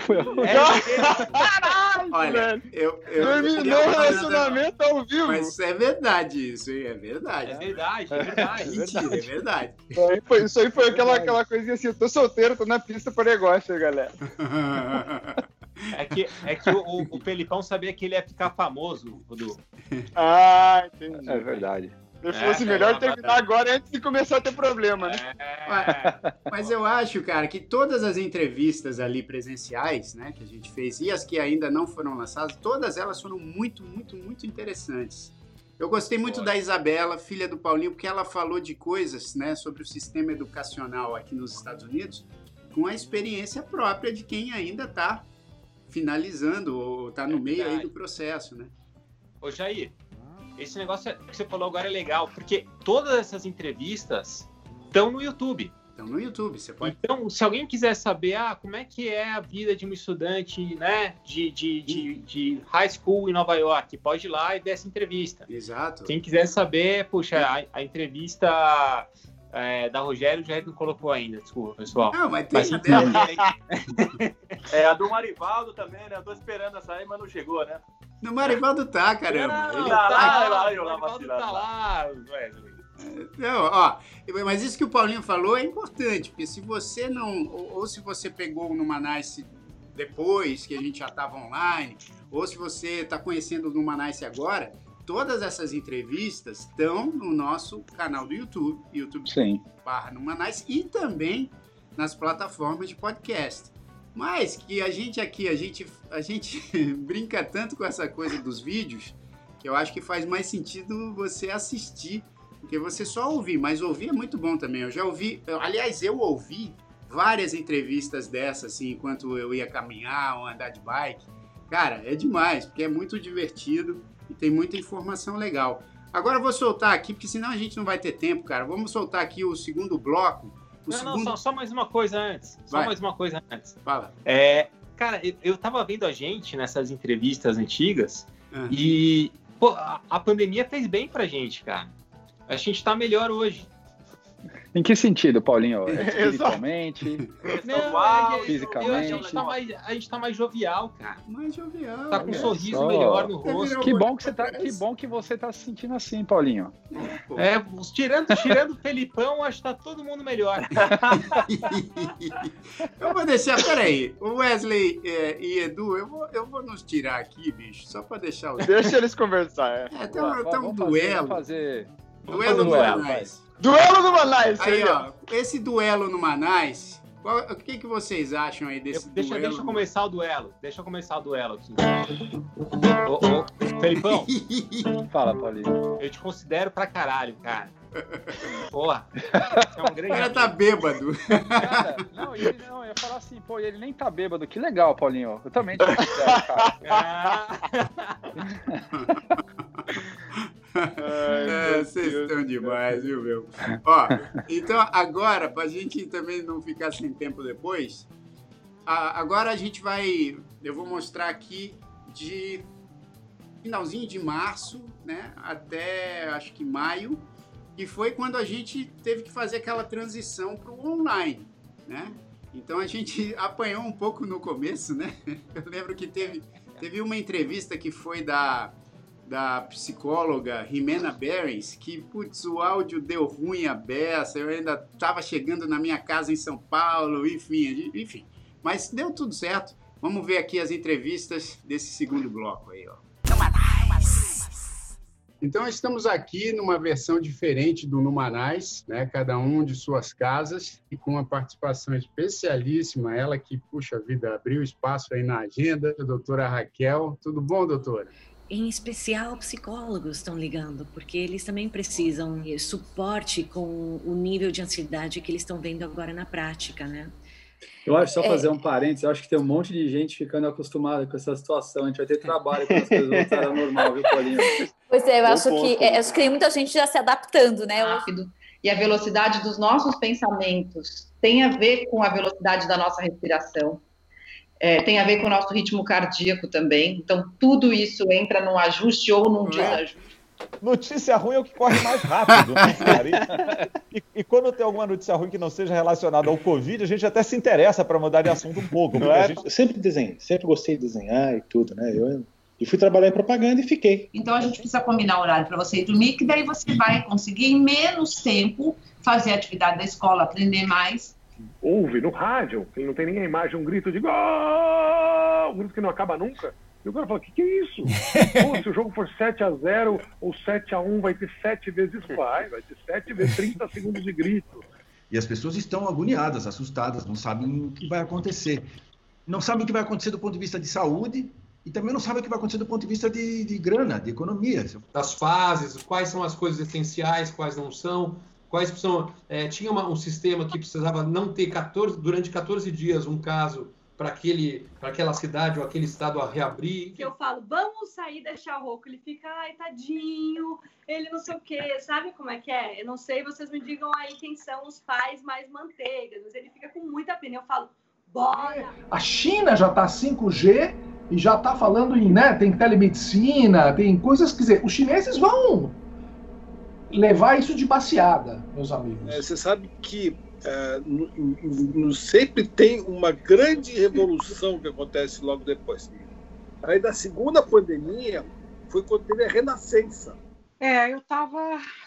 Foi a Caralho, Olha, eu, eu Terminou o relacionamento ao vivo. Mas é verdade isso, hein? É verdade. É verdade, é verdade. Mentira, é verdade. Isso aí foi, isso aí foi aquela, aquela coisinha assim, eu tô solteiro, tô na pista pra negócio, galera. É que, é que o, o- Felipão sabia que ele ia ficar famoso, Rodrigo. Ah, entendi. É verdade. Se É, fosse é, melhor é, terminar agora antes de começar a ter problema, né? Mas eu acho, cara, que todas as entrevistas ali presenciais, né, que a gente fez, e as que ainda não foram lançadas, todas elas foram muito, muito, muito interessantes. Eu gostei muito da Isabela, filha do Paulinho, porque ela falou de coisas, né, sobre o sistema educacional aqui nos Estados Unidos, com a experiência própria de quem ainda está finalizando ou está no meio aí do processo, né? Ô, Jair, esse negócio que você falou agora é legal, porque todas essas entrevistas estão no YouTube. Então no YouTube, você pode. Então, se alguém quiser saber ah, como é que é a vida de um estudante né, de, de, de, de high school em Nova York, pode ir lá e ver essa entrevista. Exato. Quem quiser saber, puxa, a, a entrevista é, da Rogério, o Jair não colocou ainda, desculpa, pessoal. Não, mas tem a dela. É, a do Marivaldo também, né? Eu tô esperando essa aí, mas não chegou, né? No Marivaldo tá, caramba. Não, Ele tá lá, tá. lá, eu lá vacilando. Tá lá, Wesley. Ó, mas isso que o Paulinho falou é importante, porque se você não, ou, ou se você pegou no Manice depois que a gente já estava online, ou se você está conhecendo o Numanice agora, todas essas entrevistas estão no nosso canal do YouTube, YouTube Sim. barra Numanice, e também nas plataformas de podcast. Mas que a gente aqui, a gente, a gente brinca tanto com essa coisa dos vídeos, que eu acho que faz mais sentido você assistir, porque você só ouvir, mas ouvir é muito bom também. Eu já ouvi, eu- aliás, eu ouvi várias entrevistas dessas, assim, enquanto eu ia caminhar ou andar de bike. Cara, é demais, porque é muito divertido e tem muita informação legal. Agora eu vou soltar aqui, porque senão a gente não vai ter tempo, cara. Vamos soltar aqui o segundo bloco. O não, segundo... não, só, só, mais uma coisa antes. Só Vai. mais uma coisa antes. Fala. É, cara, eu, eu tava vendo a gente nessas entrevistas antigas Ah. e pô, a, a pandemia fez bem pra gente, cara. A gente tá melhor hoje. Em que sentido, Paulinho? É. Espiritualmente? Não, é- fisicamente. eu- a, gente tá mais, a gente tá mais jovial, cara. Mais jovial. Tá com um Olha sorriso só. melhor no rosto. Que bom que você tá, que bom que você tá se sentindo assim, Paulinho. É, tirando, tirando o Felipão, acho que tá todo mundo melhor. Eu vou deixar, peraí, o Wesley é, e Edu, eu vou, eu vou nos tirar aqui, bicho, só pra deixar os. Deixa eles conversar. É. É, tem um, tem um Vamos fazer- duelo. vamos fazer- Duelo no duelo, Manais. Duelo do Manais, Aí, ó, esse duelo no Manais, qual- o que, que vocês acham aí desse Deixa, duelo? deixa eu começar o duelo. Deixa eu começar o duelo aqui. Ô, ô, Felipão. Fala, Paulinho. Eu te considero pra caralho, cara. Porra. É um O grande cara tá bêbado. Cara, não, e ele, não, eu ia falar assim, pô, e ele nem tá bêbado. Que legal, Paulinho. Eu também te considero, cara. É, vocês estão demais, viu, meu? Ó, então agora, pra gente também não ficar sem tempo depois, a- agora a gente vai. Eu vou mostrar aqui de finalzinho de março, né? Até acho que maio, que foi quando a gente teve que fazer aquela transição para o online, né? Então a gente apanhou um pouco no começo, né? Eu lembro que teve, teve uma entrevista que foi da, da psicóloga Jimena Berens, que, putz, o áudio deu ruim a beça, eu ainda estava chegando na minha casa em São Paulo, enfim, enfim. Mas deu tudo certo. Vamos ver aqui as entrevistas desse segundo bloco aí, ó. Então estamos aqui numa versão diferente do Numanais, né? Cada um de suas casas e com uma participação especialíssima, ela que puxa vida abriu espaço aí na agenda, a doutora Raquel. Tudo bom, doutora? Em especial, psicólogos estão ligando, porque eles também precisam de suporte com o nível de ansiedade que eles estão vendo agora na prática, né? Eu acho, só É. fazer um parênteses, eu acho que tem um monte de gente ficando acostumada com essa situação. A gente vai ter trabalho quando as coisas voltarem ao normal, viu, Paulinho? Pois é, eu acho ponto. que, é, acho que tem muita gente já se adaptando, né? rápido. E a velocidade dos nossos pensamentos tem a ver com a velocidade da nossa respiração. É, tem a ver com o nosso ritmo cardíaco também. Então, tudo isso entra num ajuste ou num desajuste. Notícia ruim é o que corre mais rápido, né? E, e- quando tem alguma notícia ruim que não seja relacionada ao Covid, a gente até se interessa para mudar de assunto um pouco. Não a é? gente- Eu sempre desenhei, sempre gostei de desenhar e tudo, né? Eu, e fui trabalhar em propaganda e fiquei. Então, a gente precisa combinar horário para você ir dormir, que daí você vai conseguir, em menos tempo, fazer a atividade da escola, aprender mais. Ouve no rádio, que não tem nem a imagem, um grito de gol, um grito que não acaba nunca. E o cara fala, o que, que é isso? Pô, se o jogo for 7 a 0 ou 7 a 1 vai ter 7 vezes vai, vai ter 7 vezes 30 segundos de grito. E as pessoas estão agoniadas, assustadas, não sabem o que vai acontecer. Não sabem o que vai acontecer do ponto de vista de saúde e também não sabem o que vai acontecer do ponto de vista de, de grana, de economia. das fases, quais são as coisas essenciais, quais não são, quais são. é, tinha uma- um sistema que precisava não ter 14, durante 14 dias um caso para aquele para aquela cidade ou aquele estado a reabrir. que eu falo, vamos sair deixar rouco. Ele fica, ai, tadinho, ele não sei o quê. Sabe como é que é? Eu não sei, vocês me digam aí quem são os pais mais manteigas. Mas ele fica com muita pena. Eu falo, bora! A China já está 5G e já está falando em, né, tem telemedicina, tem coisas, quer dizer, os chineses vão levar isso de passeada, meus amigos. É, você sabe que é, no- no- sempre tem uma grande revolução que acontece logo depois. Aí da segunda pandemia foi quando teve a renascença. É, eu estava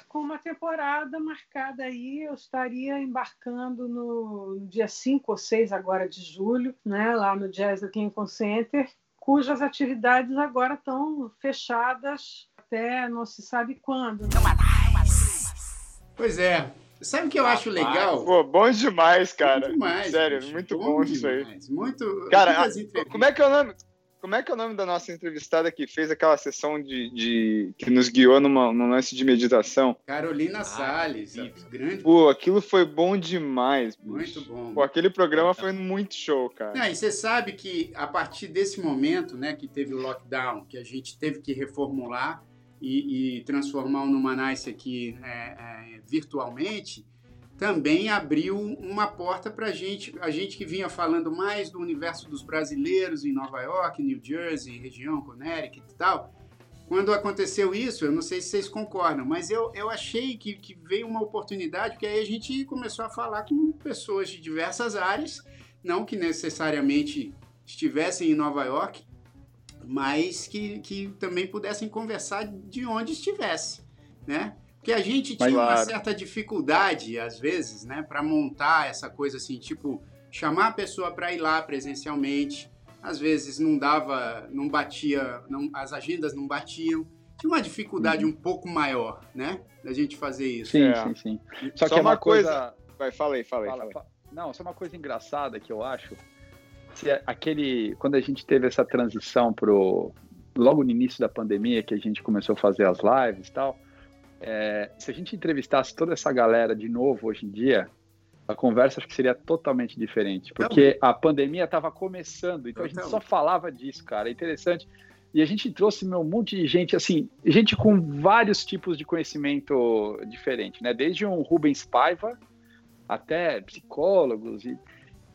com uma temporada marcada aí, eu estaria embarcando no dia 5 ou 6 agora de julho, né, lá no Jazz do Lincoln Center, cujas atividades agora estão fechadas até não se sabe quando. né? Pois é. Sabe o que eu acho legal? Pô, bom demais, cara. Muito demais, Sério, bicho. muito Bom bom, isso aí. Muito. Cara, como é que é o nome? como é que é o nome da nossa entrevistada que fez aquela sessão de, de que nos guiou numa, num lance de meditação? Carolina Salles, grande. Pô, aquilo foi bom demais. bicho. Muito bom. Pô, aquele programa foi muito show, cara. Não, e você sabe que a partir desse momento, né, que teve o lockdown, que a gente teve que reformular e, e transformar o Numanice aqui é, é, virtualmente, também abriu uma porta para a gente, a gente que vinha falando mais do universo dos brasileiros em Nova York, New Jersey, região Connecticut e tal. Quando aconteceu isso, eu não sei se vocês concordam, mas eu, eu achei que, que veio uma oportunidade, porque aí a gente começou a falar com pessoas de diversas áreas, não que necessariamente estivessem em Nova York, mas que, que também pudessem conversar de onde estivesse, né? Porque a gente tinha Mas, uma claro. certa dificuldade, às vezes, né, para montar essa coisa assim, tipo, chamar a pessoa para ir lá presencialmente. Às vezes não dava, não batia, não, as agendas não batiam. Tinha uma dificuldade um pouco maior, né, da gente fazer isso. Sim, É. sim, sim. Só, Só, que é uma uma coisa. Vai, fala aí, fala aí. Fala, fala aí. fa- Não, só uma coisa engraçada que eu acho. Se é aquele, quando a gente teve essa transição pro logo no início da pandemia que a gente começou a fazer as lives e tal, é, se a gente entrevistasse toda essa galera de novo hoje em dia, a conversa acho que seria totalmente diferente, porque a pandemia estava começando, então a gente só falava disso, cara. É interessante. E a gente trouxe meu, um monte de gente, assim, gente com vários tipos de conhecimento diferente, né? Desde um Rubens Paiva até psicólogos e,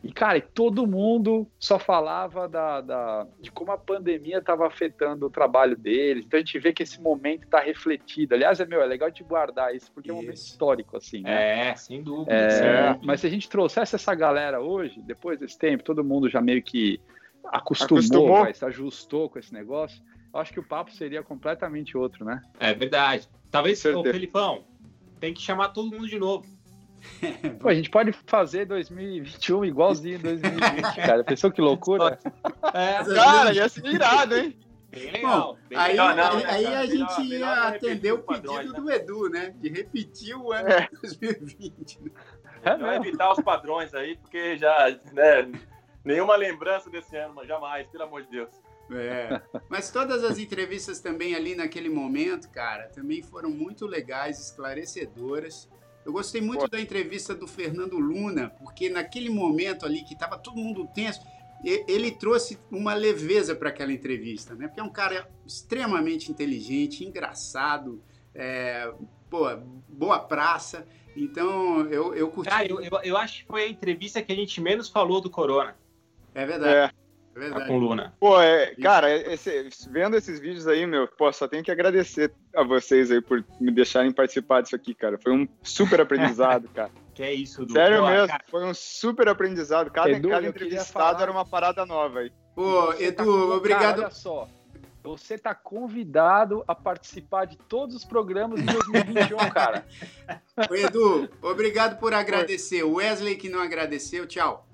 e cara, e todo mundo só falava da, da- de como a pandemia estava afetando o trabalho deles. Então a gente vê que esse momento está refletido. Aliás, é meu, é legal de guardar isso porque é um momento histórico, assim. Né? É, sem dúvida. É, Certo. mas se a gente trouxesse essa galera hoje, depois desse tempo, todo mundo já meio que acostumou, se ajustou com esse negócio, eu acho que o papo seria completamente outro, né? É verdade. Talvez, ô. Felipão, tem que chamar todo mundo de novo. Pô, a gente pode fazer 2021 igualzinho 2020, cara. Pensou que loucura? É, Cara, ia ser irado, hein? Bem Bom, legal. bem aí, legal. aí, Não, né, aí a Melhor- gente melhor ia repetir atender o os padrões, pedido né? do Edu, né? De repetir o ano É. de 2020. né? Melhor evitar os padrões aí, porque já, né, nenhuma lembrança desse ano, mas jamais, pelo amor de Deus. É. Mas todas as entrevistas também ali naquele momento, cara, também foram muito legais, esclarecedoras. Eu gostei muito da entrevista do Fernando Luna, porque naquele momento ali que estava todo mundo tenso, ele trouxe uma leveza para aquela entrevista, né? Porque é um cara extremamente inteligente, engraçado, é, pô, boa praça. Então eu, eu curti. Ah, eu, eu, eu acho que foi a entrevista que a gente menos falou do Corona. É verdade. É, verdade. Com o Luna. Pô, é, cara, esse- vendo esses vídeos aí, meu, pô, só tenho que agradecer a vocês aí por me deixarem participar disso aqui, cara. Foi um super aprendizado, cara. Que é isso, Du. Sério Pô, mesmo, cara, foi um super aprendizado. Cada, Edu, cada entrevistado falar- era uma parada nova aí. Pô, Você tá Edu, com- obrigado. Cara, olha só. Você tá convidado a participar de todos os programas em 2021, cara. Ô, Edu, obrigado por agradecer. O Wesley que não agradeceu, tchau.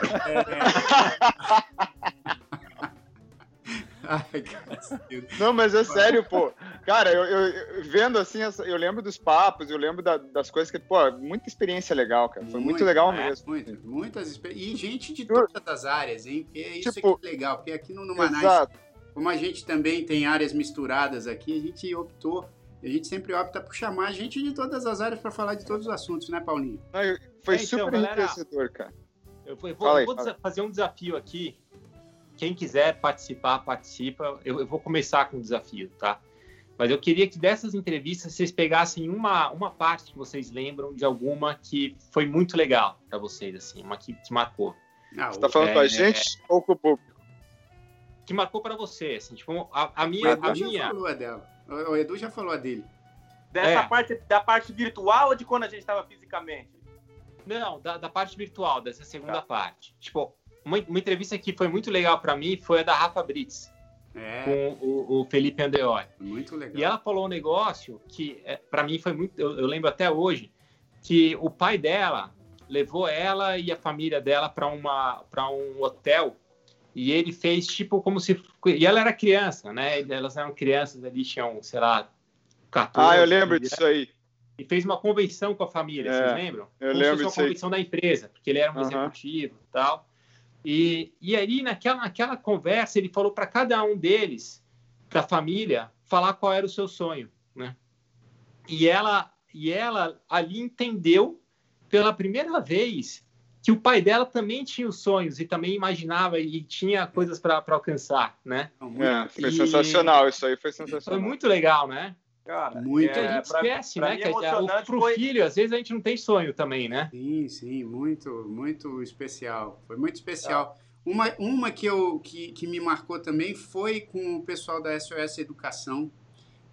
É... Ai. Não, mas é sério, pô. Cara, eu, eu- vendo assim, eu lembro dos papos, eu lembro da- das coisas que, pô, muita experiência legal, cara. Foi muito, legal é, mesmo. muito, muitas exper- E gente de todas as áreas, hein? Porque isso Tipo, que é legal. Porque aqui no Numanais, Exato. como a gente também tem áreas misturadas aqui, a gente optou, a gente sempre opta por chamar gente de todas as áreas para falar de todos os assuntos, né, Paulinho? Foi É, então, super galera, enriquecedor, cara. Eu vou, eu vou- aí, fazer um desafio aqui. Quem quiser participar, participa. Eu, eu vou começar com o desafio, tá? Mas eu queria que dessas entrevistas vocês pegassem uma, uma parte que vocês lembram de alguma que foi muito legal para vocês, assim, uma que, que marcou. Ah, Você tá falando com a gente ou com o público? Que marcou para você, assim, tipo, a, a minha, o Edu a já minha, falou a dela. O Edu já falou a dele. Dessa É. parte, da parte virtual ou de quando a gente estava fisicamente? Não, da, da parte virtual, dessa segunda parte. Tipo, uma, uma entrevista que foi muito legal para mim foi a da Rafa Brits. É. Com o, o Felipe Andeoli. Muito legal. E ela falou um negócio que, é, para mim, foi muito. Eu, eu lembro até hoje que o pai dela levou ela e a família dela para uma para um hotel e ele fez tipo como se e ela era criança, né? Elas eram crianças ali tinham, sei lá, 14. Ah, eu lembro 15 disso aí. e fez uma convenção com a família, É, vocês lembram? eu Como se lembro fosse uma disso aí. convenção da empresa, porque ele era um Aham. executivo e tal. E, e aí, naquela, naquela conversa, ele falou para cada um deles, da família, falar qual era o seu sonho, né? E ela, e ela ali entendeu pela primeira vez que o pai dela também tinha os sonhos e também imaginava e tinha coisas para alcançar, né? É, foi E- sensacional, isso aí foi sensacional. Foi muito legal, né? Cara, Muito. Que a gente pra- esquece, pra né? mim, Que a- emocionante pro foi- filho, às vezes a gente não tem sonho também, né? Sim, sim, muito, muito especial. Foi muito especial. Uma, uma que, eu, que, que me marcou também foi com o pessoal da SOS Educação.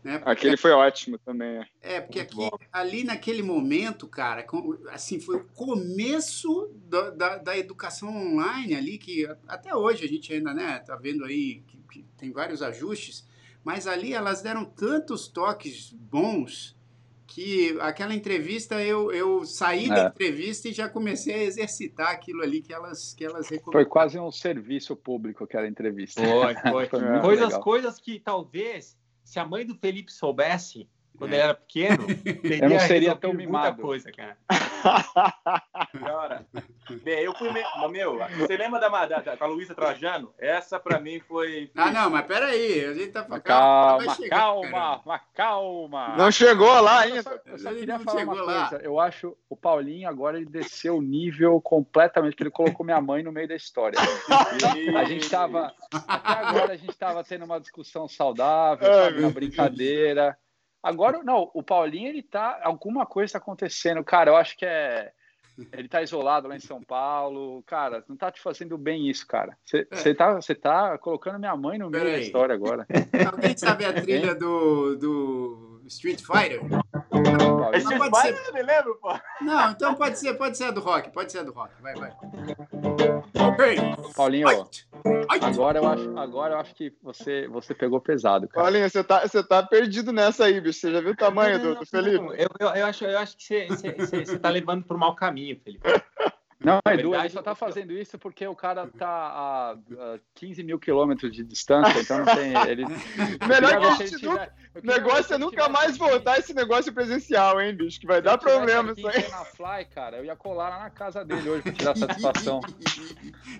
Né? Porque- Aquele foi ótimo também. é. É, porque aqui, ali naquele momento, cara, assim, foi o começo da, da, da educação online ali, que até hoje a gente ainda, né, tá vendo aí que, que tem vários ajustes, mas ali elas deram tantos toques bons que aquela entrevista, eu, eu saí da É. entrevista e já comecei a exercitar aquilo ali que elas, que elas Foi recomendaram. quase um serviço público aquela entrevista. Foi, foi. muito coisas, legal. coisas que talvez, se a mãe do Felipe soubesse, quando ele era pequeno, teria Eu não seria tão muita mimado. coisa, cara. Cara, bem, eu fui. Me... Meu, você lembra da, da, da, da Luísa Trajano? Essa pra mim foi. Ah, não, mas peraí, a gente tá falando. Calma, calma, mas calma. Não chegou lá ainda. Eu só Ele queria não falar uma lá. coisa. Eu acho o Paulinho agora ele desceu o nível completamente, porque ele colocou minha mãe no meio da história. A gente tava até agora a gente tava tendo uma discussão saudável, sabe, uma brincadeira. Agora não, o Paulinho ele tá alguma coisa tá acontecendo, cara. Eu acho que é ele tá isolado lá em São Paulo, cara. Não tá te fazendo bem isso, cara. Você tá, você tá colocando minha mãe no meio da história agora. Alguém sabe a trilha do, do Street Fighter? Não, pode pai, ser- eu me lembro, pô. Não, então pode ser, pode ser a do rock, pode ser a do rock. Vai, vai. Ok. Paulinho, agora eu acho, agora eu acho que você, você pegou pesado, cara. Paulinho, você tá, você tá perdido nessa aí, bicho. Você já viu o tamanho do, do Felipe? Eu, eu, eu acho, eu acho que você- você você- você tá levando pro mau caminho, Felipe. Não, Na Edu, ele verdade, só tá fazendo isso porque o cara tá a, a 15 mil quilômetros de distância, então não tem. Ele... Melhor que a gente ele nunca. tiver- eu O queria ver negócio é ele nunca mais voltar esse negócio presencial, hein, bicho? Que vai dar problema isso aí. em Fly, cara, eu ia colar lá na casa dele hoje pra tirar satisfação.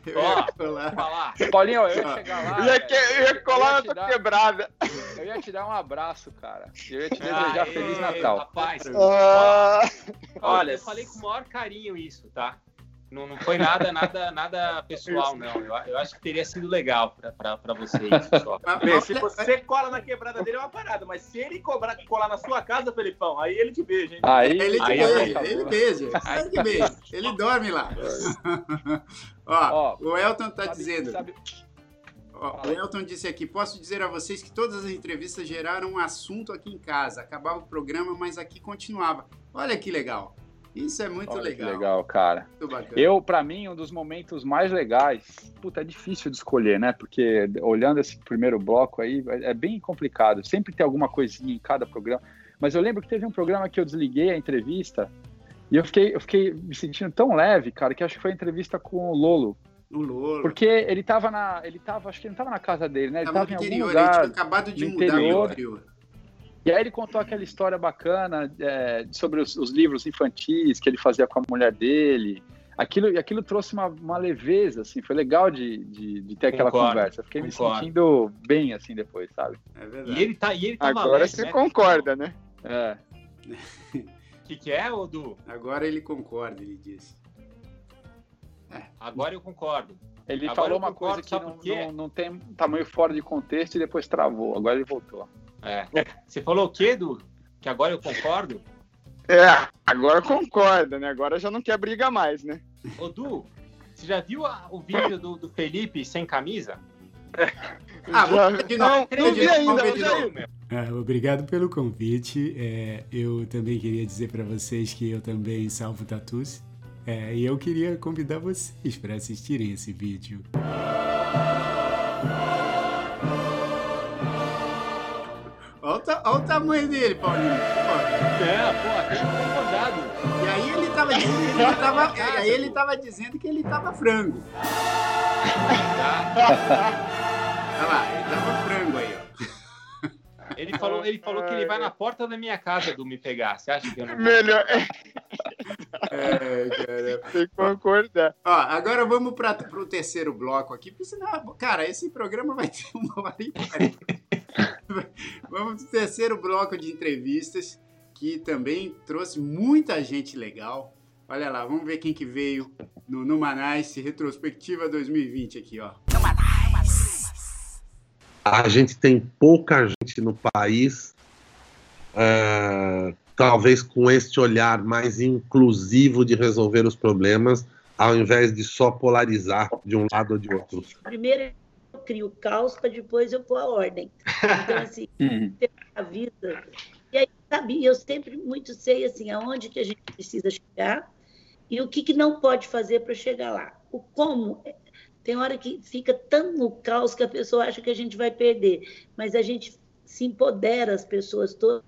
Eu Ó, ia falar. falar. Paulinho, eu ia chegar lá. Eu ia, que- eu ia colar na tua dar- quebrada. Eu ia te dar um abraço, cara. Eu ia te desejar Aê, Feliz Natal. Rapaz, Ah, olha, eu falei com o maior carinho isso, tá? Não, não foi nada, nada, nada pessoal, não. Eu, eu acho que teria sido legal pra vocês. Só. Bem, se você cola na quebrada dele é uma parada, mas se ele cobrar, colar na sua casa, Felipão, aí ele te beija, hein? Aí, Ele te Aí, beija, aí, ele beija. Ele que beija. Ele dorme lá. Ó, o Elton tá sabe- dizendo. sabe- Ó, o Elton disse aqui: posso dizer a vocês que todas as entrevistas geraram um assunto aqui em casa. Acabava o programa, mas aqui continuava. Olha que legal. Isso é muito Olha legal. legal, cara. Muito bacana. Eu, pra mim, um dos momentos mais legais, puta, é difícil de escolher, né? Porque olhando esse primeiro bloco aí, é bem complicado. Sempre tem alguma coisinha em cada programa. Mas eu lembro que teve um programa que eu desliguei a entrevista e eu fiquei, eu fiquei me sentindo tão leve, cara, que acho que foi a entrevista com o Lolo. O Lolo. Porque ele tava na. Ele tava, acho que ele não tava na casa dele, né? Ele Tava tava, no em interior, algum ele lugar. tinha acabado de mudar interior. interior. E aí ele contou aquela história bacana é, sobre os, os livros infantis que ele fazia com a mulher dele. Aquilo, e aquilo trouxe uma, uma leveza, assim, foi legal de, de, de ter aquela Concordo, conversa. Eu Fiquei me concordo. sentindo bem, assim, depois, sabe? É verdade. E ele tá, e ele tava Agora você né? concorda, né? É. O que, que é, Odu? Agora ele concorda, ele disse. Agora eu concordo. Ele Agora falou uma concordo, coisa que não, não, não tem tamanho fora de contexto e depois travou. Agora ele voltou. É. Você falou o quê, Edu? Que agora eu concordo? É, agora concorda, né? Agora já não quer briga mais, né? Ô, Du, você já viu a- o vídeo do, do Felipe sem camisa? Ah, Já-. Não, não ver vi ainda, aí- novo. Meu. Ah, obrigado pelo convite. É, eu também queria dizer para vocês que eu também salvo tatus. É, e eu queria convidar vocês para assistirem esse vídeo. Olha olha o tamanho dele, Paulinho. Pô. É, pô, tem concordado. E aí ele tava dizendo que ele tava, aí ele tava dizendo que ele tava frango. Olha lá, ele tava frango aí. Ele falou, ele falou que ele vai na porta da minha casa, Edu, me pegar. Você acha que eu não Melhor. É, cara. Tem que concordar. Ó, agora vamos para o terceiro bloco aqui, porque senão, cara, esse programa vai ter uma hora e quarenta. Vamos pro terceiro bloco de entrevistas, que também trouxe muita gente legal. Olha lá, vamos ver quem que veio no Numanice Retrospectiva 2020 aqui, ó. A gente tem pouca gente no país, é, talvez com este olhar mais inclusivo de resolver os problemas, ao invés de só polarizar de um lado ou de outro. Primeiro eu crio o caos para depois eu pôr a ordem. Então, assim, ter a vida. E aí, sabe, eu sempre muito sei assim, aonde que a gente precisa chegar e o que, que não pode fazer para chegar lá. O como, tem hora que fica tão no caos que a pessoa acha que a gente vai perder, mas a gente se empodera as pessoas todas,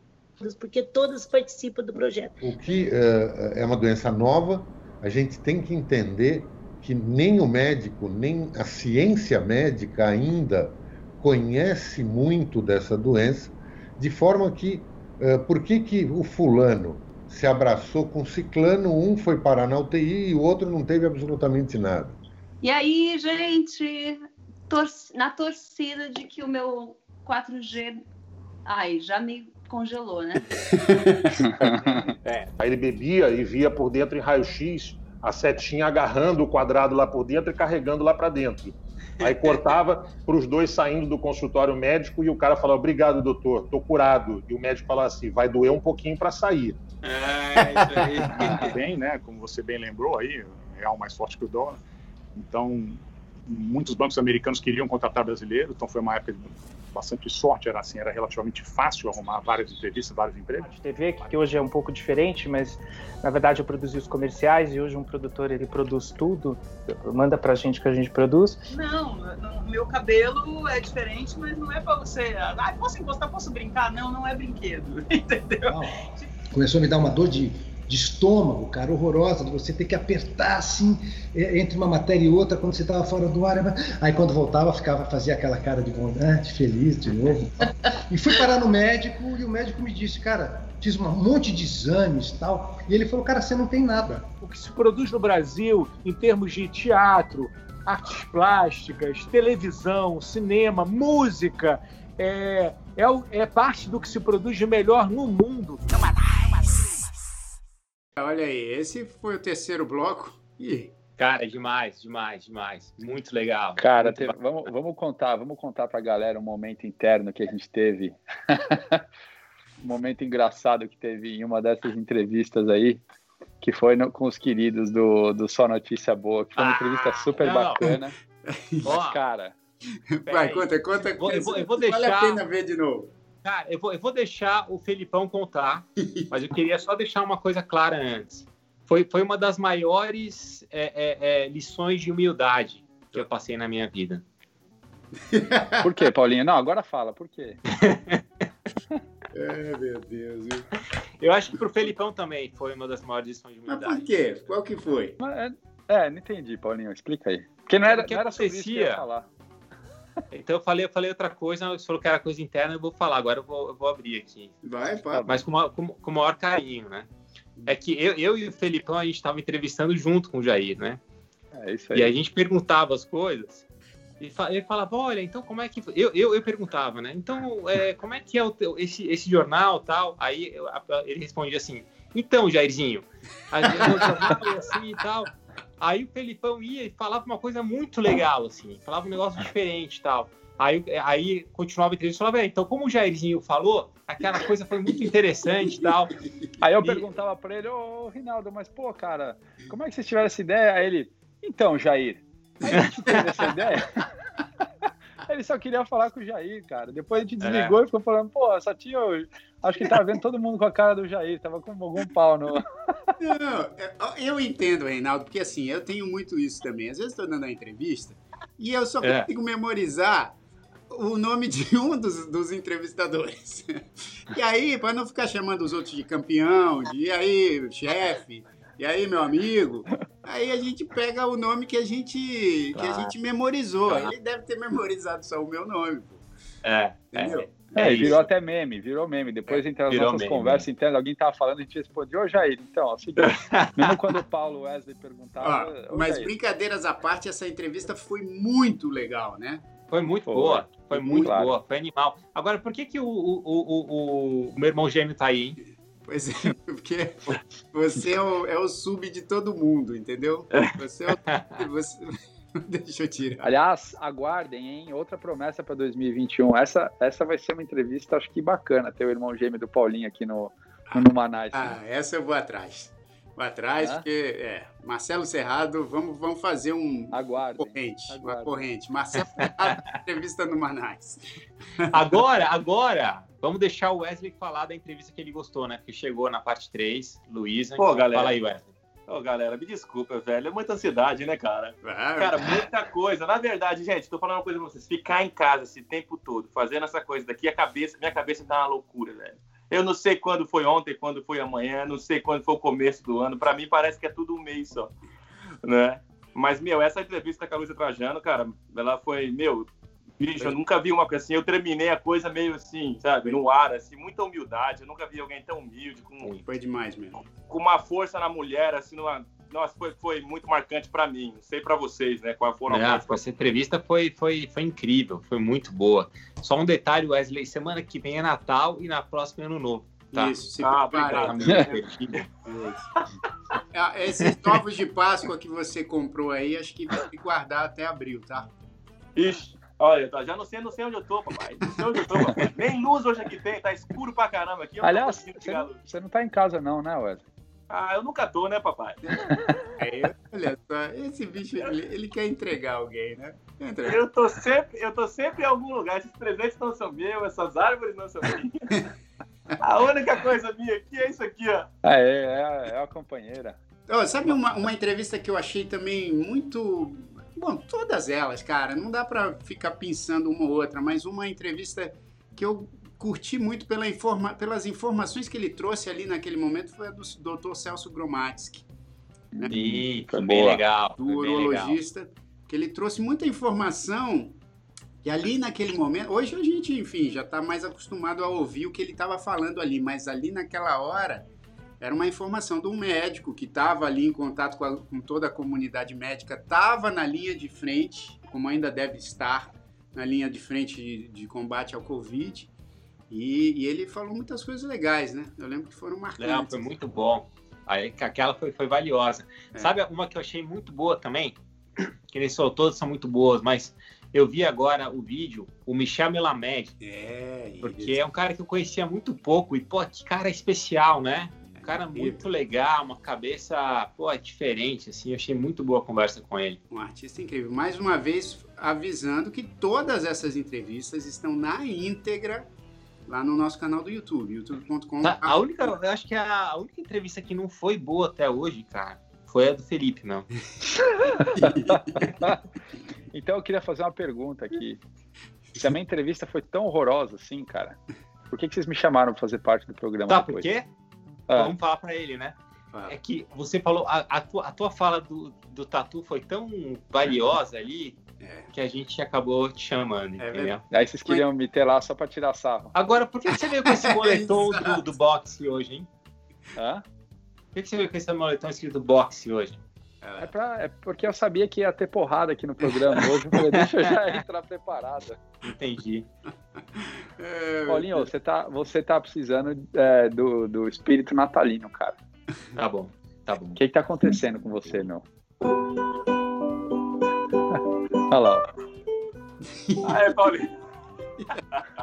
porque todas participam do projeto. O que é, é uma doença nova, a gente tem que entender que nem o médico, nem a ciência médica ainda conhece muito dessa doença, de forma que, uh, por que, que o fulano se abraçou com ciclano, um foi parar na UTI e o outro não teve absolutamente nada? E aí, gente, tor na torcida de que o meu 4G. Ai, já me congelou, né? é, aí ele bebia e via por dentro em raio-x a setinha agarrando o quadrado lá por dentro e carregando lá para dentro. Aí cortava para os dois saindo do consultório médico e o cara falava: Obrigado, doutor, tô curado. E o médico falava assim: Vai doer um pouquinho para sair. É, isso aí. bem, né? Como você bem lembrou aí, real mais forte que o dólar. Então, muitos bancos americanos queriam contratar brasileiros, então foi uma época de bastante sorte, era assim, era relativamente fácil arrumar várias entrevistas, vários empregos. TV, que hoje é um pouco diferente, mas na verdade eu produzi os comerciais e hoje um produtor ele produz tudo, manda pra gente que a gente produz. Não, meu cabelo é diferente, mas não é pra você, ah, posso encostar, posso brincar? Não, não é brinquedo, entendeu? Não. Começou a me dar uma dor de de estômago, cara, horrorosa, de você ter que apertar assim entre uma matéria e outra quando você estava fora do ar. Aí quando voltava, ficava fazia aquela cara de vontade, feliz de novo. E fui parar no médico e o médico me disse, cara, fiz um monte de exames e tal. E ele falou, cara, você não tem nada. O que se produz no Brasil em termos de teatro, artes plásticas, televisão, cinema, música, é, é, é parte do que se produz de melhor no mundo. Olha aí, esse foi o terceiro bloco. Ih. Cara, demais, demais, demais. Muito legal. Cara, Muito teve, vamos, vamos contar, vamos contar pra galera um momento interno que a gente teve. um momento engraçado que teve em uma dessas entrevistas aí, que foi no, com os queridos do, do Só Notícia Boa, que foi uma ah, entrevista super não. bacana. Mas, cara. Vai, conta, conta. Vou, eu vou, eu vou deixar... Vale a pena ver de novo. Cara, eu vou, eu vou deixar o Felipão contar, mas eu queria só deixar uma coisa clara antes. Foi, foi uma das maiores é, é, é, lições de humildade que eu passei na minha vida. Por quê, Paulinho? Não, agora fala, por quê? é, meu Deus. Eu acho que pro Felipão também foi uma das maiores lições de humildade. Mas por quê? Qual que foi? É, é, não entendi, Paulinho. Explica aí. Porque não era, Porque não era acontecia... sobre isso que eu ia falar. Então eu falei, eu falei outra coisa, você falou que era coisa interna, eu vou falar, agora eu vou, eu vou abrir aqui. Vai, pá. Mas com, uma, com, com o maior carinho, né? É que eu, eu e o Felipão, a gente estava entrevistando junto com o Jair, né? É isso aí. E a gente perguntava as coisas, e ele falava, olha, então como é que... Eu, eu, eu perguntava, né? Então, é, como é que é o teu, esse, esse jornal tal? Aí eu, ele respondia assim, então, Jairzinho, a, o jornal é assim e tal... Aí o Felipão ia e falava uma coisa muito legal, assim, falava um negócio diferente e tal. Aí, aí continuava a entrevista e falava, então, como o Jairzinho falou, aquela coisa foi muito interessante e tal. Aí eu e... perguntava para ele, ô Rinaldo, mas pô, cara, como é que vocês tiveram essa ideia? Aí ele, então, Jair, a gente teve essa ideia. Ele só queria falar com o Jair, cara. Depois a gente desligou é. e ficou falando, pô, só tinha. Acho que tava vendo todo mundo com a cara do Jair, tava com algum pau no. Não, eu entendo, Reinaldo, porque assim, eu tenho muito isso também. Às vezes estou dando a entrevista e eu só é. consigo memorizar o nome de um dos, dos entrevistadores. E aí, para não ficar chamando os outros de campeão, de e aí, chefe, e aí, meu amigo, aí a gente pega o nome que a gente, claro. que a gente memorizou. Ele deve ter memorizado só o meu nome. Pô. É, Entendeu? É. É, É virou isso. até meme, virou meme. Depois, entre as nossas meme, conversas internas, alguém tava falando, a gente respondia, ô Jair, então, é o seguinte, mesmo quando o Paulo Wesley perguntava, Ó, mas Jair, brincadeiras à parte, essa entrevista foi muito legal, né? Foi muito Foi. boa. Foi muito Claro. boa. Foi animal. Agora, por que, que o, o, o, o, o meu irmão gêmeo tá aí, hein? Pois é, porque você é o, é o sub de todo mundo, entendeu? Você é o. Você... Deixa eu tirar. Aliás, aguardem, hein? Outra promessa para 2021. Essa, essa vai ser uma entrevista, acho que bacana, ter o irmão gêmeo do Paulinho aqui no, no Numanais. Ah, essa eu vou atrás. Vou atrás, É? porque, é, Marcelo Serrado, vamos, vamos fazer um Aguardem. corrente, uma aguardem. corrente. Marcelo Serrado, entrevista no Manais. Agora, agora, vamos deixar o Wesley falar da entrevista que ele gostou, né? Que chegou na parte 3, Luísa. Pô, galera. Fala aí, Wesley. Ô, galera, me desculpa, velho. É muita ansiedade, né, cara? Ah, Cara, muita coisa. Na verdade, gente, tô falando uma coisa pra vocês. Ficar em casa esse tempo todo, fazendo essa coisa daqui, a cabeça, minha cabeça tá uma loucura, velho. Eu não sei quando foi ontem, quando foi amanhã, não sei quando foi o começo do ano. Pra mim parece que é tudo um mês só, né? Mas, meu, essa entrevista com a Luísa Trajano, cara, ela foi, meu, bicho, eu nunca vi uma coisa assim. Eu terminei a coisa meio assim, sabe, no ar, assim, muita humildade. Eu nunca vi alguém tão humilde, com, Foi demais mesmo. com uma força na mulher, assim, numa. Nossa, foi, foi muito marcante pra mim. Não sei pra vocês, né? Qual foram Não, as essa entrevista foi, foi, foi incrível, foi muito boa. Só um detalhe, Wesley, semana que vem é Natal e na próxima é Ano Novo. Tá? Isso, se Ah, prepara. obrigado. Ah, Esses ovos de Páscoa que você comprou aí, acho que vai que guardar até abril, tá? Ixi, olha, já não sei, não sei onde eu tô, papai. Não sei onde eu tô, papai. Nem luz hoje aqui tem, tá escuro pra caramba aqui. Aliás, você não, você não tá em casa não, né, Wesley? Ah, eu nunca tô, né, papai? Aí, olha só, esse bicho, ele, ele quer entregar alguém, né? Entregar. Eu tô sempre, eu tô sempre em algum lugar. Esses presentes não são meus, essas árvores não são minhas. A única coisa minha aqui é isso aqui, ó. Ah, é, é, é a companheira. Ó, sabe uma, uma entrevista que eu achei também muito. Bom, todas elas, cara, não dá pra ficar pensando uma ou outra, mas uma entrevista que eu curti muito pela informa, pelas informações que ele trouxe ali naquele momento foi a do Dr. Celso Gromatsky, Ih, Foi bem legal. do Foi bem legal. urologista, que ele trouxe muita informação que ali naquele momento, hoje a gente, enfim, já está mais acostumado a ouvir o que ele estava falando ali, mas ali naquela hora era uma informação de um médico que estava ali em contato com, a- com toda a comunidade médica, estava na linha de frente, como ainda deve estar na linha de frente de, de combate ao Covid. E, e ele falou muitas coisas legais, né? Eu lembro que foram marcantes. Não, foi muito bom. Aí, que aquela foi, foi valiosa. É. Sabe uma que eu achei muito boa também? Que ele soltou, todas são muito boas, mas eu vi agora o vídeo, o Michel Melamed, É, porque é um cara que eu conhecia muito pouco e, pô, que cara especial, né? Um cara muito legal, uma cabeça, pô, diferente, assim. Eu achei muito boa a conversa com ele. Um artista incrível. Mais uma vez, avisando que todas essas entrevistas estão na íntegra lá no nosso canal do YouTube, youtube.com. Tá, A única, eu acho que a, a única entrevista que não foi boa até hoje, cara, foi a do Felipe, não. Então eu queria fazer uma pergunta aqui. Se a minha entrevista foi tão horrorosa assim, cara, por que, que vocês me chamaram para fazer parte do programa por depois? quê? Ah. Vamos falar pra ele, né? É que você falou, a, a tua, a tua fala do, do tatu foi tão valiosa ali que a gente acabou te chamando, entendeu? Aí vocês queriam me ter lá só para tirar sarro. Agora, por que você veio com esse moletom do, do boxe hoje, hein? Hã? Por que você veio com esse moletom escrito boxe hoje? É, pra- é porque eu sabia que ia ter porrada aqui no programa hoje. Eu falei, deixa eu já entrar preparada. Entendi. Paulinho, você tá, você tá precisando é, do, do espírito natalino, cara. Tá bom, tá bom. O que, que tá acontecendo com você, meu? Olha lá. ó. Ah, é, Paulinho.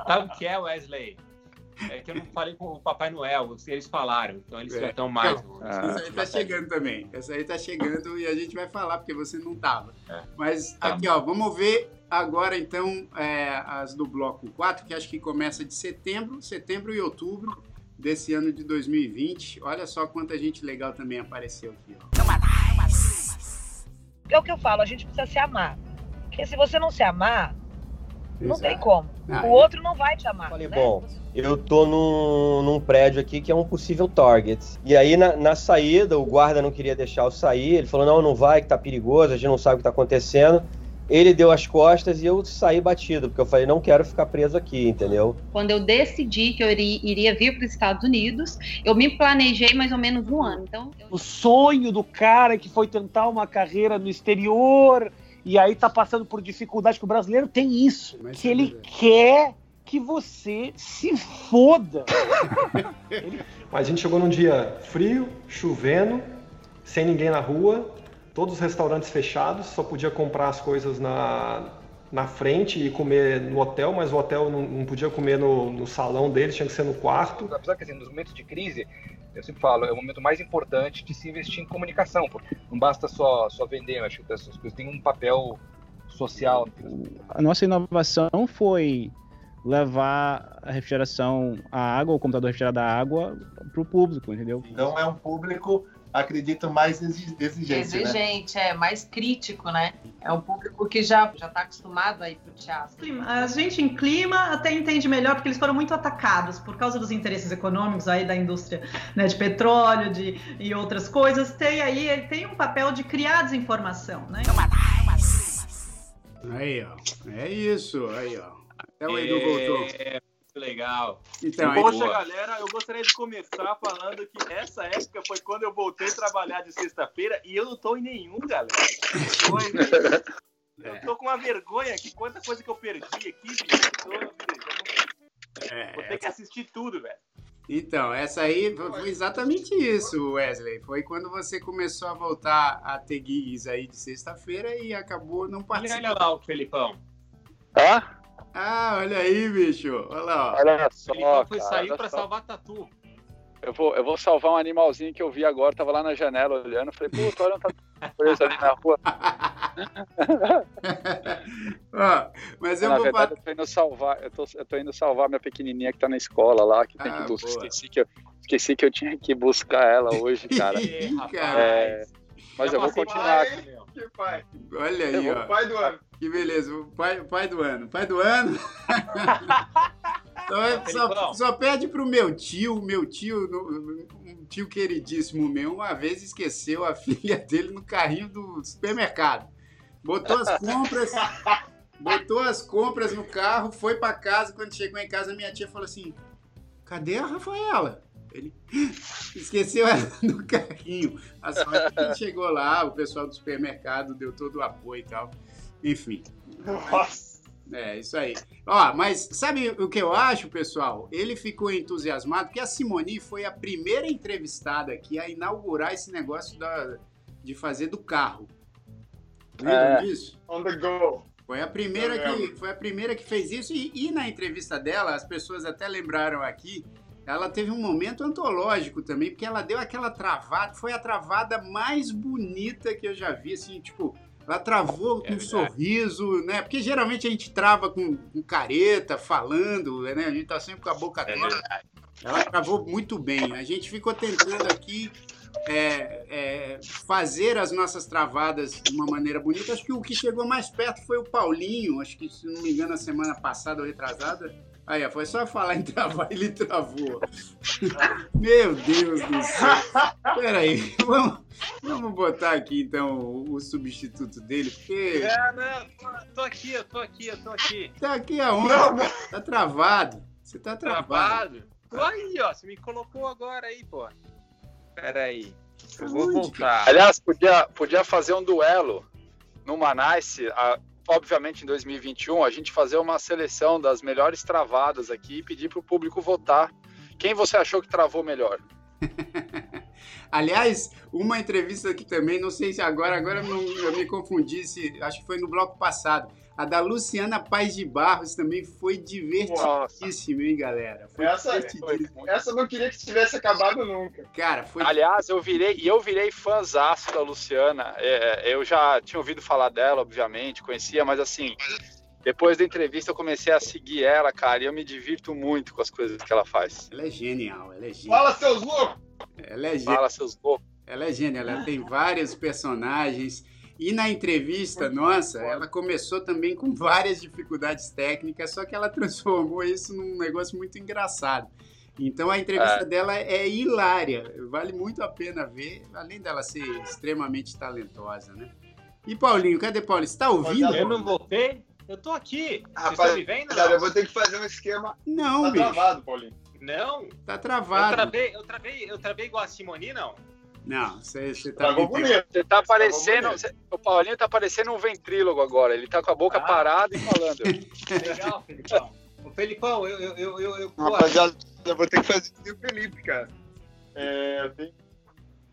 Sabe o que é, Wesley? É que eu não falei com o Papai Noel, eles falaram, então eles já estão mais. Não, Ah. Essa aí tá chegando também. Essa aí tá chegando e a gente vai falar, porque você não tava. É. Mas Tá aqui, ó, vamos ver agora então é, as do bloco 4, que acho que começa de setembro, setembro e outubro desse ano de 2020. Olha só quanta gente legal também apareceu aqui, ó. É o que eu falo, a gente precisa se amar. Porque se você não se amar, não tem como. Ah, o outro não vai te amar. Falei, né? bom, eu tô num, num prédio aqui que é um possível target. E aí, na, na saída, o guarda não queria deixar eu sair. Ele falou: não, não vai, que tá perigoso, a gente não sabe o que tá acontecendo. ele deu as costas e eu saí batido, porque eu falei, não quero ficar preso aqui, entendeu? Quando eu decidi que eu iria, iria vir para os Estados Unidos, eu me planejei mais ou menos um ano. Então, eu... O sonho do cara que foi tentar uma carreira no exterior e aí tá passando por dificuldade, que o brasileiro tem isso, Mas que ele verdade. quer que você se foda. Mas a gente chegou num dia frio, chovendo, sem ninguém na rua, todos os restaurantes fechados, só podia comprar as coisas na, na frente e comer no hotel, mas o hotel não, não podia comer no, no, salão deles, tinha que ser no quarto. Apesar que assim, nos momentos de crise, eu sempre falo, é o momento mais importante de se investir em comunicação, porque não basta só, só vender, eu acho que essas coisas têm um papel social. A nossa inovação foi levar a refrigeração, a água, o computador refrigerado da água para o público, entendeu? Então é um público acredito, mais exigente. Né? Exigente, né? é, mais crítico, né? É um público que já já está acostumado a ir para o teatro. A gente em clima até entende melhor, porque eles foram muito atacados por causa dos interesses econômicos aí da indústria né, de petróleo de, e outras coisas. Tem aí tem um papel de criar desinformação, né? Aí, ó. É isso, aí, ó. Até o Edu voltou. É legal. Então, Poxa, boa. galera, eu gostaria de começar falando que essa época foi quando eu voltei a trabalhar de sexta-feira e eu não tô em nenhum, galera. Foi, eu tô com uma vergonha que quanta coisa que eu perdi aqui, bicho. Eu tô, é, Vou ter que assistir tudo, velho. Então, essa aí foi exatamente isso, Wesley. Foi quando você começou a voltar a ter gigs aí de sexta-feira e acabou não participando. Olha lá o Felipão. Hã? Ah, olha aí, bicho. Olha lá. Olha só. Ele foi sair pra só. salvar Tatu. Eu vou, eu vou salvar um animalzinho que eu vi agora, tava lá na janela olhando. Falei, puta, olha um tatu preso ali na rua. ah, mas eu na vou verdade, eu tô indo salvar, eu tô, eu tô indo salvar minha pequenininha que tá na escola lá, que tem ah, que buscar. Esqueci que, eu, esqueci que eu tinha que buscar ela hoje, cara. É, mas eu vou continuar. Que pai. Olha aí, ó. Pai do ano. Que beleza, o pai, pai do ano. Pai do ano. então, só, só pede pro meu tio, meu tio, um tio queridíssimo meu, uma vez esqueceu a filha dele no carrinho do supermercado. Botou as compras, botou as compras no carro, foi para casa. Quando chegou em casa, minha tia falou assim: Cadê a Rafaela? Ele esqueceu ela no carrinho. A sorte que chegou lá, o pessoal do supermercado deu todo o apoio e tal. Enfim. Nossa. É, isso aí. Ó, mas sabe o que eu acho, pessoal? Ele ficou entusiasmado porque a Simone foi a primeira entrevistada aqui a inaugurar esse negócio da, de fazer do carro. Lembram é, disso? On the go. Foi a primeira que, foi a primeira que fez isso e, e na entrevista dela, as pessoas até lembraram aqui ela teve um momento antológico também, porque ela deu aquela travada, foi a travada mais bonita que eu já vi, assim, tipo, ela travou com é um sorriso, né? Porque geralmente a gente trava com, com, careta, falando, né? A gente tá sempre com a boca é. Ela travou muito bem. A gente ficou tentando aqui é, é, fazer as nossas travadas de uma maneira bonita. Acho que o que chegou mais perto foi o Paulinho, acho que, se não me engano, a semana passada ou retrasada Aí, foi só falar em travar, ele travou. Meu Deus do céu. Peraí, vamos, vamos botar aqui então o, o substituto dele, porque. É, não, tô, tô, aqui, eu tô aqui, eu tô aqui. Tá aqui aonde? Não, não. Tá travado. Você tá travado. travado? Aí, ó, você me colocou agora aí, pô. Peraí. Eu vou voltar. Aliás, podia, podia fazer um duelo no Manice. A obviamente, em 2021, a gente fazer uma seleção das melhores travadas aqui e pedir para o público votar. Quem você achou que travou melhor? Aliás, uma entrevista aqui também, não sei se agora, agora não, eu me confundi, se, acho que foi no bloco passado. A da Luciana Paz de Barros também foi divertidíssima, hein, galera? Foi essa, essa eu não queria que tivesse acabado nunca. Cara, foi. Aliás, eu virei, e eu virei fãzaço da Luciana. É, é, eu já tinha ouvido falar dela, obviamente, conhecia, mas assim, depois da entrevista eu comecei a seguir ela, cara, e eu me divirto muito com as coisas que ela faz. Ela é genial, ela é genial. Fala, seus loucos! Ela é genial. Fala, seus loucos. Ela é genial, ela tem vários personagens. E na entrevista nossa, ela começou também com várias dificuldades técnicas, só que ela transformou isso num negócio muito engraçado. Então a entrevista é. dela é hilária, vale muito a pena ver, além dela ser extremamente talentosa, né? E Paulinho, cadê Paulinho? Você tá ouvindo? Eu não voltei? Eu tô aqui. Vocês Rapaz, estão me vendo? cara, eu vou ter que fazer um esquema. Não, tá bicho. travado, Paulinho. Não? Tá Eu travado. travei, eu travei, eu travei igual a Simoni, não? Não, você, você tá bonito. Você tá parecendo. O Paulinho tá parecendo um ventrílogo agora. Ele tá com a boca parada e falando. Legal, Felipão. Ô, Felipão, eu, eu, eu, eu, eu Rapaziada, eu vou ter que fazer o Felipe, cara. É, eu tenho...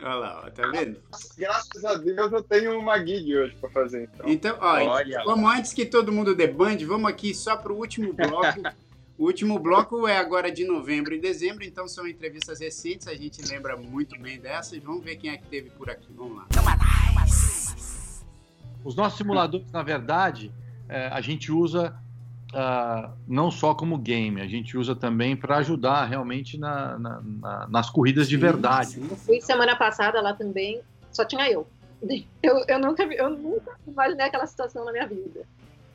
Olha lá, ó, tá vendo? Graças a Deus eu tenho uma gig hoje pra fazer. Então, Então, ó, como antes que todo mundo debande, vamos aqui só pro último bloco. O último bloco é agora de novembro e dezembro, então são entrevistas recentes, a gente lembra muito bem dessas. Vamos ver quem é que teve por aqui. Vamos lá. Os nossos simuladores, na verdade, é, a gente usa ah, não só como game, a gente usa também para ajudar realmente na- na- na- nas corridas de verdade. Eu fui semana passada lá também, só tinha eu. Eu, eu, nunca, vi- eu nunca imaginei aquela situação na minha vida.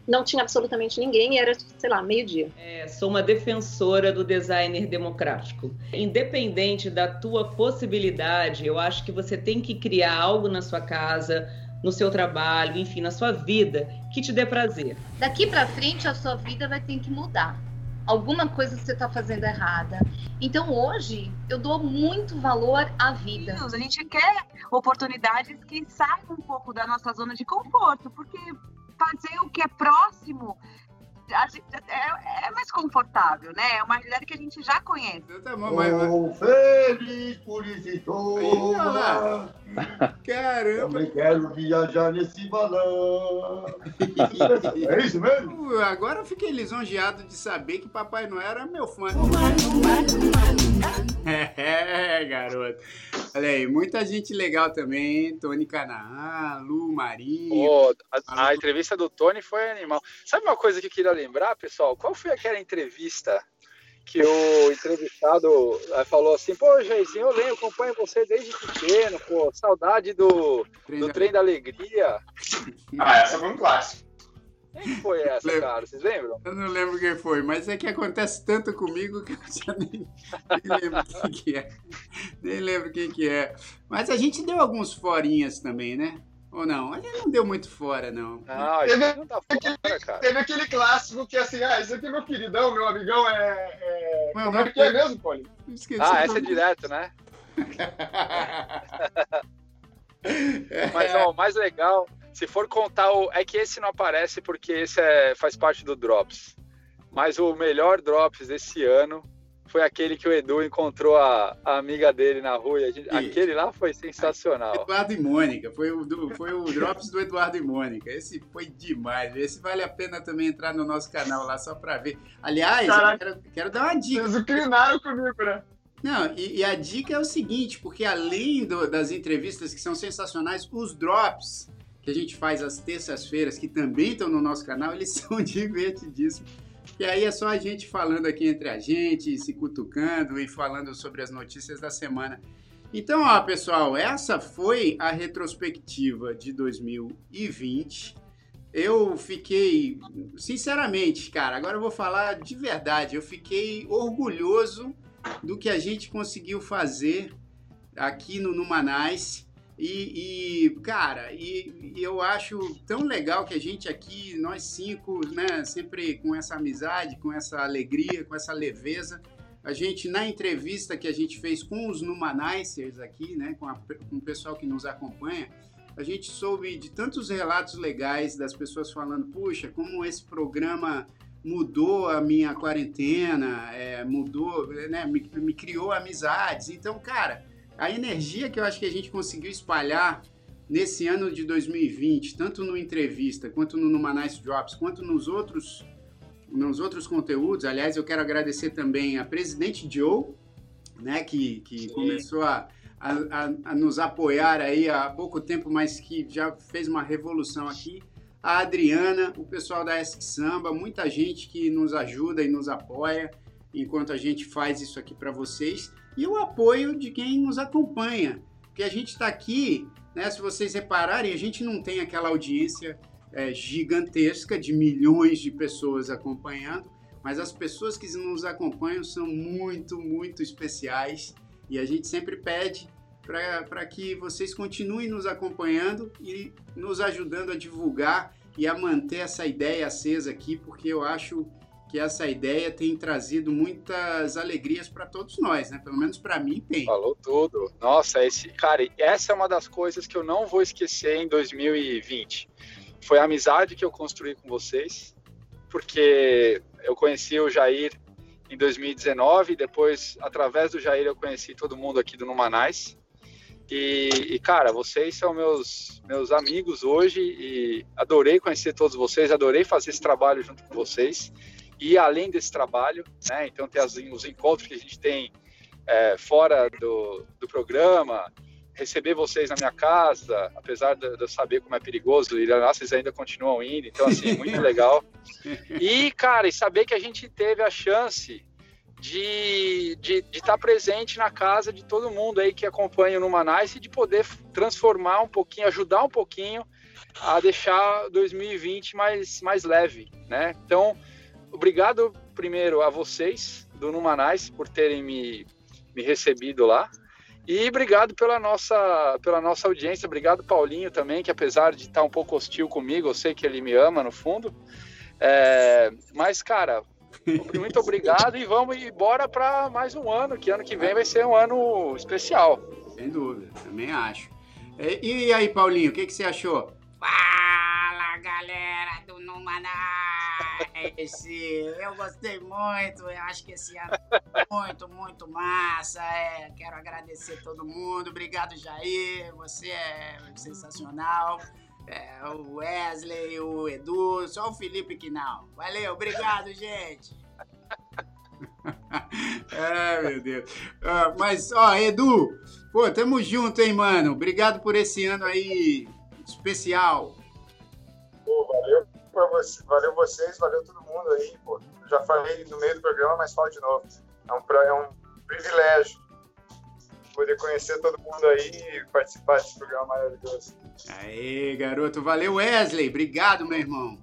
Não tinha absolutamente ninguém e era, sei lá, meio-dia. É, sou uma defensora do designer democrático. Independente da tua possibilidade, eu acho que você tem que criar algo na sua casa, no seu trabalho, enfim, na sua vida, que te dê prazer. Daqui pra frente a sua vida vai ter que mudar. Alguma coisa você tá fazendo errada. Então hoje eu dou muito valor à vida. A gente quer oportunidades que saiam um pouco da nossa zona de conforto, porque fazer o que é próximo a gente- é, é mais confortável, né? É uma realidade que a gente já conhece. Sou feliz por isso e olha lá. Caramba! Também quero viajar nesse balão. É isso mesmo? Agora eu fiquei lisonjeado de saber que Papai Noel era meu fã. É, garoto. Olha aí, muita gente legal também. hein? Tony Canaan, Lu Marinho. Pô, a, a entrevista do Tony foi animal. Sabe uma coisa que eu queria lembrar, pessoal? Qual foi aquela entrevista que o entrevistado eh, falou assim, pô, Jairzinho, eu lembro, acompanho você desde pequeno, pô, saudade do, do Trem da Alegria. Ah, essa foi um clássico. Quem foi essa, Lembro. cara? Vocês lembram? Eu não lembro quem foi, mas é que acontece tanto comigo que eu já nem, nem lembro quem que é. Nem lembro quem que é. Mas a gente deu alguns forinhas também, né? Ou não? A gente não deu muito fora, não. Não, Teve, não tá fora, cara. teve aquele clássico que assim, ah, esse aqui é meu queridão, meu amigão, é. é... Como é que é mesmo? Esqueci Ah, essa é direto, né? Mas ó, o mais legal, se for contar o. É que esse não aparece porque esse é, faz parte do Drops. Mas o melhor Drops desse ano foi aquele que o Edu encontrou a, a amiga dele na rua. e a gente- aquele lá foi sensacional. Eduardo e Mônica, foi o, do- foi o Drops do Eduardo e Mônica. Esse foi demais. Esse vale a pena também entrar no nosso canal lá só pra ver. Aliás, quero, quero dar uma dica. Vocês inclinaram comigo, né? Não, e, e a dica é o seguinte, porque além do- das entrevistas que são sensacionais, os drops que a gente faz às terças-feiras, que também estão no nosso canal, eles são divertidíssimos. E aí é só a gente falando aqui entre a gente, se cutucando e falando sobre as notícias da semana. Então, ó, pessoal, essa foi a retrospectiva de 2020. Eu fiquei, sinceramente, cara, agora eu vou falar de verdade, eu fiquei orgulhoso do que a gente conseguiu fazer aqui no Numanais. E, e, cara, e, e eu acho tão legal que a gente aqui, nós cinco, né, sempre com essa amizade, com essa alegria, com essa leveza, a gente, na entrevista que a gente fez com os Numanicers aqui, né, com, a- com o pessoal que nos acompanha, a gente soube de tantos relatos legais das pessoas falando, puxa, como esse programa mudou a minha quarentena, é, mudou, né, me, me criou amizades. Então, cara, a energia que eu acho que a gente conseguiu espalhar nesse ano de 2020, tanto no entrevista, quanto no Numa Nice Drops, quanto nos outros, nos outros conteúdos. Aliás, eu quero agradecer também a presidente Joe, né, que, que começou a, a, a- a nos apoiar aí há pouco tempo, mas que já fez uma revolução aqui. A Adriana, o pessoal da Esc Samba, muita gente que nos ajuda e nos apoia enquanto a gente faz isso aqui para vocês. E o apoio de quem nos acompanha. Porque a gente está aqui, né, se vocês repararem, a gente não tem aquela audiência é, gigantesca de milhões de pessoas acompanhando, mas as pessoas que nos acompanham são muito, muito especiais e a gente sempre pede para que vocês continuem nos acompanhando e nos ajudando a divulgar e a manter essa ideia acesa aqui, porque eu acho que essa ideia tem trazido muitas alegrias para todos nós, né? Pelo menos para mim tem. Falou tudo. Nossa, esse cara, essa é uma das coisas que eu não vou esquecer em 2020. Foi a amizade que eu construí com vocês, porque eu conheci o Jair em 2019, depois através do Jair eu conheci todo mundo aqui do Numanais. E, e, cara, vocês são meus meus amigos hoje e adorei conhecer todos vocês, adorei fazer esse trabalho junto com vocês. E além desse trabalho, né, então tem as, os encontros que a gente tem é, fora do, do programa, receber vocês na minha casa, apesar de, eu saber como é perigoso, e lá vocês ainda continuam indo, então assim, muito legal. E, cara, e saber que a gente teve a chance de estar de, de tá presente na casa de todo mundo aí que acompanha o Numanice e de poder transformar um pouquinho, ajudar um pouquinho a deixar 2020 mais, mais leve, né? Então, obrigado primeiro a vocês do Numanais por terem me, me recebido lá. E obrigado pela nossa, pela nossa audiência. Obrigado, Paulinho, também, que apesar de estar um pouco hostil comigo, eu sei que ele me ama no fundo. É, mas, cara, muito obrigado e vamos embora para mais um ano, que ano que vem vai ser um ano especial. Sem dúvida, também acho. E, e aí, Paulinho, o que, que você achou? Galera do Numaná! Esse, eu gostei muito, eu acho que esse ano muito, muito massa. É, quero agradecer todo mundo. Obrigado, Jair. Você é sensacional. É, o Wesley, o Edu, só o Felipe que não. Valeu, obrigado, gente. é, meu Deus. Ah, mas, ó, Edu, pô, tamo junto, hein, mano. Obrigado por esse ano aí especial. Pô, valeu por você, valeu vocês, valeu todo mundo aí, pô. Já falei no meio do programa, mas falo de novo. É um, é um privilégio poder conhecer todo mundo aí e participar desse programa maravilhoso. Aê, garoto. Valeu, Wesley. Obrigado, meu irmão.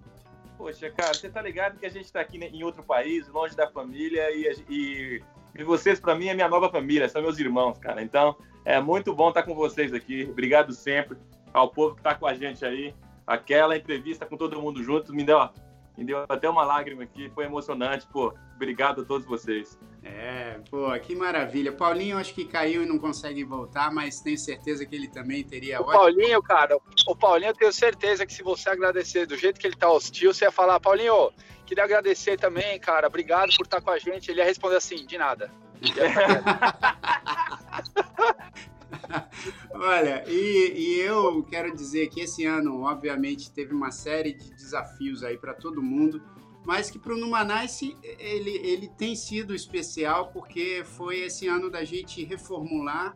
Poxa, cara, você tá ligado que a gente tá aqui em outro país, longe da família, e, e, e vocês, para mim, é minha nova família, são meus irmãos, cara. Então, é muito bom estar com vocês aqui. Obrigado sempre ao povo que tá com a gente aí aquela entrevista com todo mundo junto me deu, me deu até uma lágrima aqui, foi emocionante, pô. Obrigado a todos vocês. É, pô, que maravilha. Paulinho acho que caiu e não consegue voltar, mas tenho certeza que ele também teria. O Paulinho, cara, o Paulinho eu tenho certeza que se você agradecer do jeito que ele tá hostil, você ia falar, Paulinho, queria agradecer também, cara, obrigado por estar com a gente. Ele ia responder assim, de nada. Olha, e, e, eu quero dizer que esse ano, obviamente, teve uma série de desafios aí para todo mundo, mas que para o Numanice ele, ele tem sido especial porque foi esse ano da gente reformular,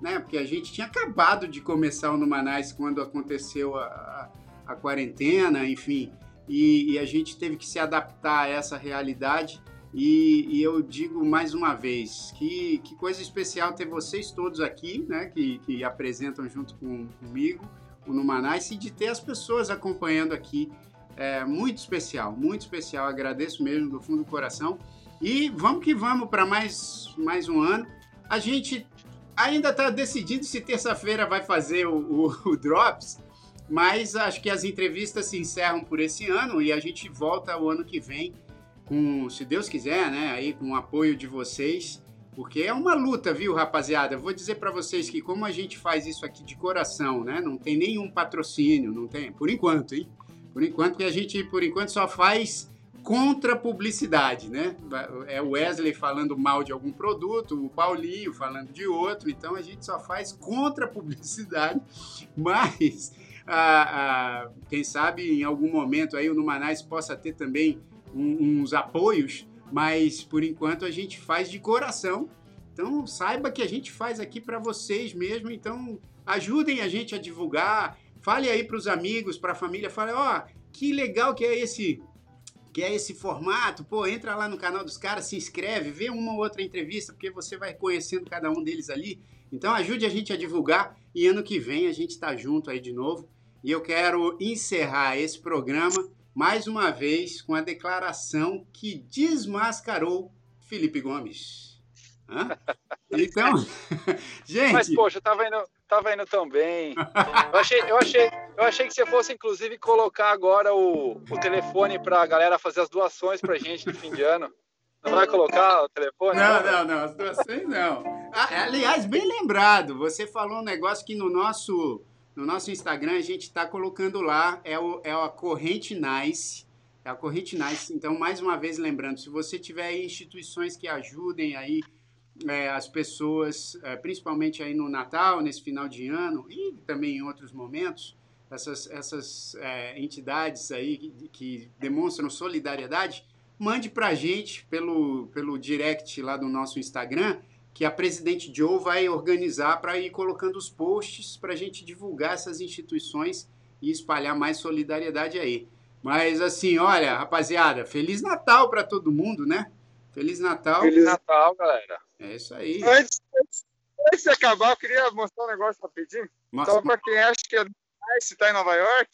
né? Porque a gente tinha acabado de começar o Numanice quando aconteceu a, a, a quarentena, enfim, e, e a gente teve que se adaptar a essa realidade. E, e, eu digo mais uma vez que, que coisa especial ter vocês todos aqui, né, que, que apresentam junto com, comigo o Numanais e de ter as pessoas acompanhando aqui. É muito especial, muito especial. Agradeço mesmo do fundo do coração. E vamos que vamos para mais, mais um ano. A gente ainda está decidindo se terça-feira vai fazer o, o, o Drops, mas acho que as entrevistas se encerram por esse ano e a gente volta o ano que vem com, se Deus quiser, né, aí com o apoio de vocês, porque é uma luta, viu, rapaziada? Vou dizer para vocês que como a gente faz isso aqui de coração, né, não tem nenhum patrocínio, não tem, por enquanto, hein? Por enquanto que a gente, por enquanto, só faz contra publicidade, né? É o Wesley falando mal de algum produto, o Paulinho falando de outro, então a gente só faz contra publicidade, mas ah, ah, quem sabe em algum momento aí o Numanais possa ter também uns apoios, mas por enquanto a gente faz de coração. Então saiba que a gente faz aqui para vocês mesmo. Então ajudem a gente a divulgar. Fale aí para os amigos, para a família. Fale, ó, oh, que legal que é esse que é esse formato. Pô, entra lá no canal dos caras, se inscreve, vê uma ou outra entrevista, porque você vai conhecendo cada um deles ali. Então ajude a gente a divulgar e ano que vem a gente está junto aí de novo. E eu quero encerrar esse programa mais uma vez com a declaração que desmascarou Felipe Gomes. Hã? Então, gente. Mas, poxa, tava indo, tava indo tão bem. Eu achei, eu, achei, eu achei que você fosse, inclusive, colocar agora o, o telefone pra galera fazer as doações pra gente de fim de ano. Não vai colocar o telefone? Não, não, não, as doações não. Ah, aliás, bem lembrado, você falou um negócio que no nosso, no nosso Instagram a gente está colocando lá, é, o, é a Corrente Nice. É a Corrente Nice. Então, mais uma vez lembrando, se você tiver instituições que ajudem aí é, as pessoas, é, principalmente aí no Natal, nesse final de ano e também em outros momentos, essas, essas é, entidades aí que, que demonstram solidariedade, mande para a gente pelo, pelo direct lá do nosso Instagram, que a Presidente Joe vai organizar para ir colocando os posts para a gente divulgar essas instituições e espalhar mais solidariedade aí. Mas assim, olha, rapaziada, Feliz Natal para todo mundo, né? Feliz Natal. Feliz Natal, galera. É isso aí. Antes, antes de acabar, eu queria mostrar um negócio rapidinho. Nossa. Só para quem acha que é se tá em Nova York,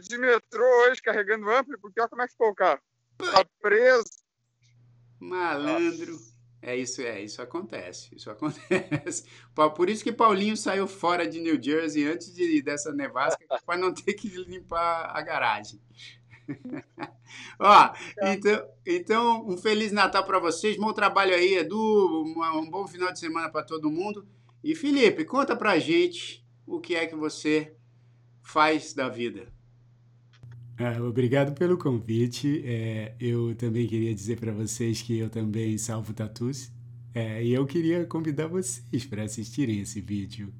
de metrô hoje carregando amplo, porque olha como é que ficou o carro. Tá preso. Malandro. É isso, é, isso acontece, isso acontece. Por isso que Paulinho saiu fora de New Jersey antes de, dessa nevasca, para não ter que limpar a garagem. Ó, então, então, um Feliz Natal para vocês, bom trabalho aí, Edu, um bom final de semana para todo mundo. E Felipe, conta pra gente o que é que você faz da vida. Obrigado pelo convite. É, eu também queria dizer para vocês que eu também salvo tatus. É, e eu queria convidar vocês para assistirem esse vídeo.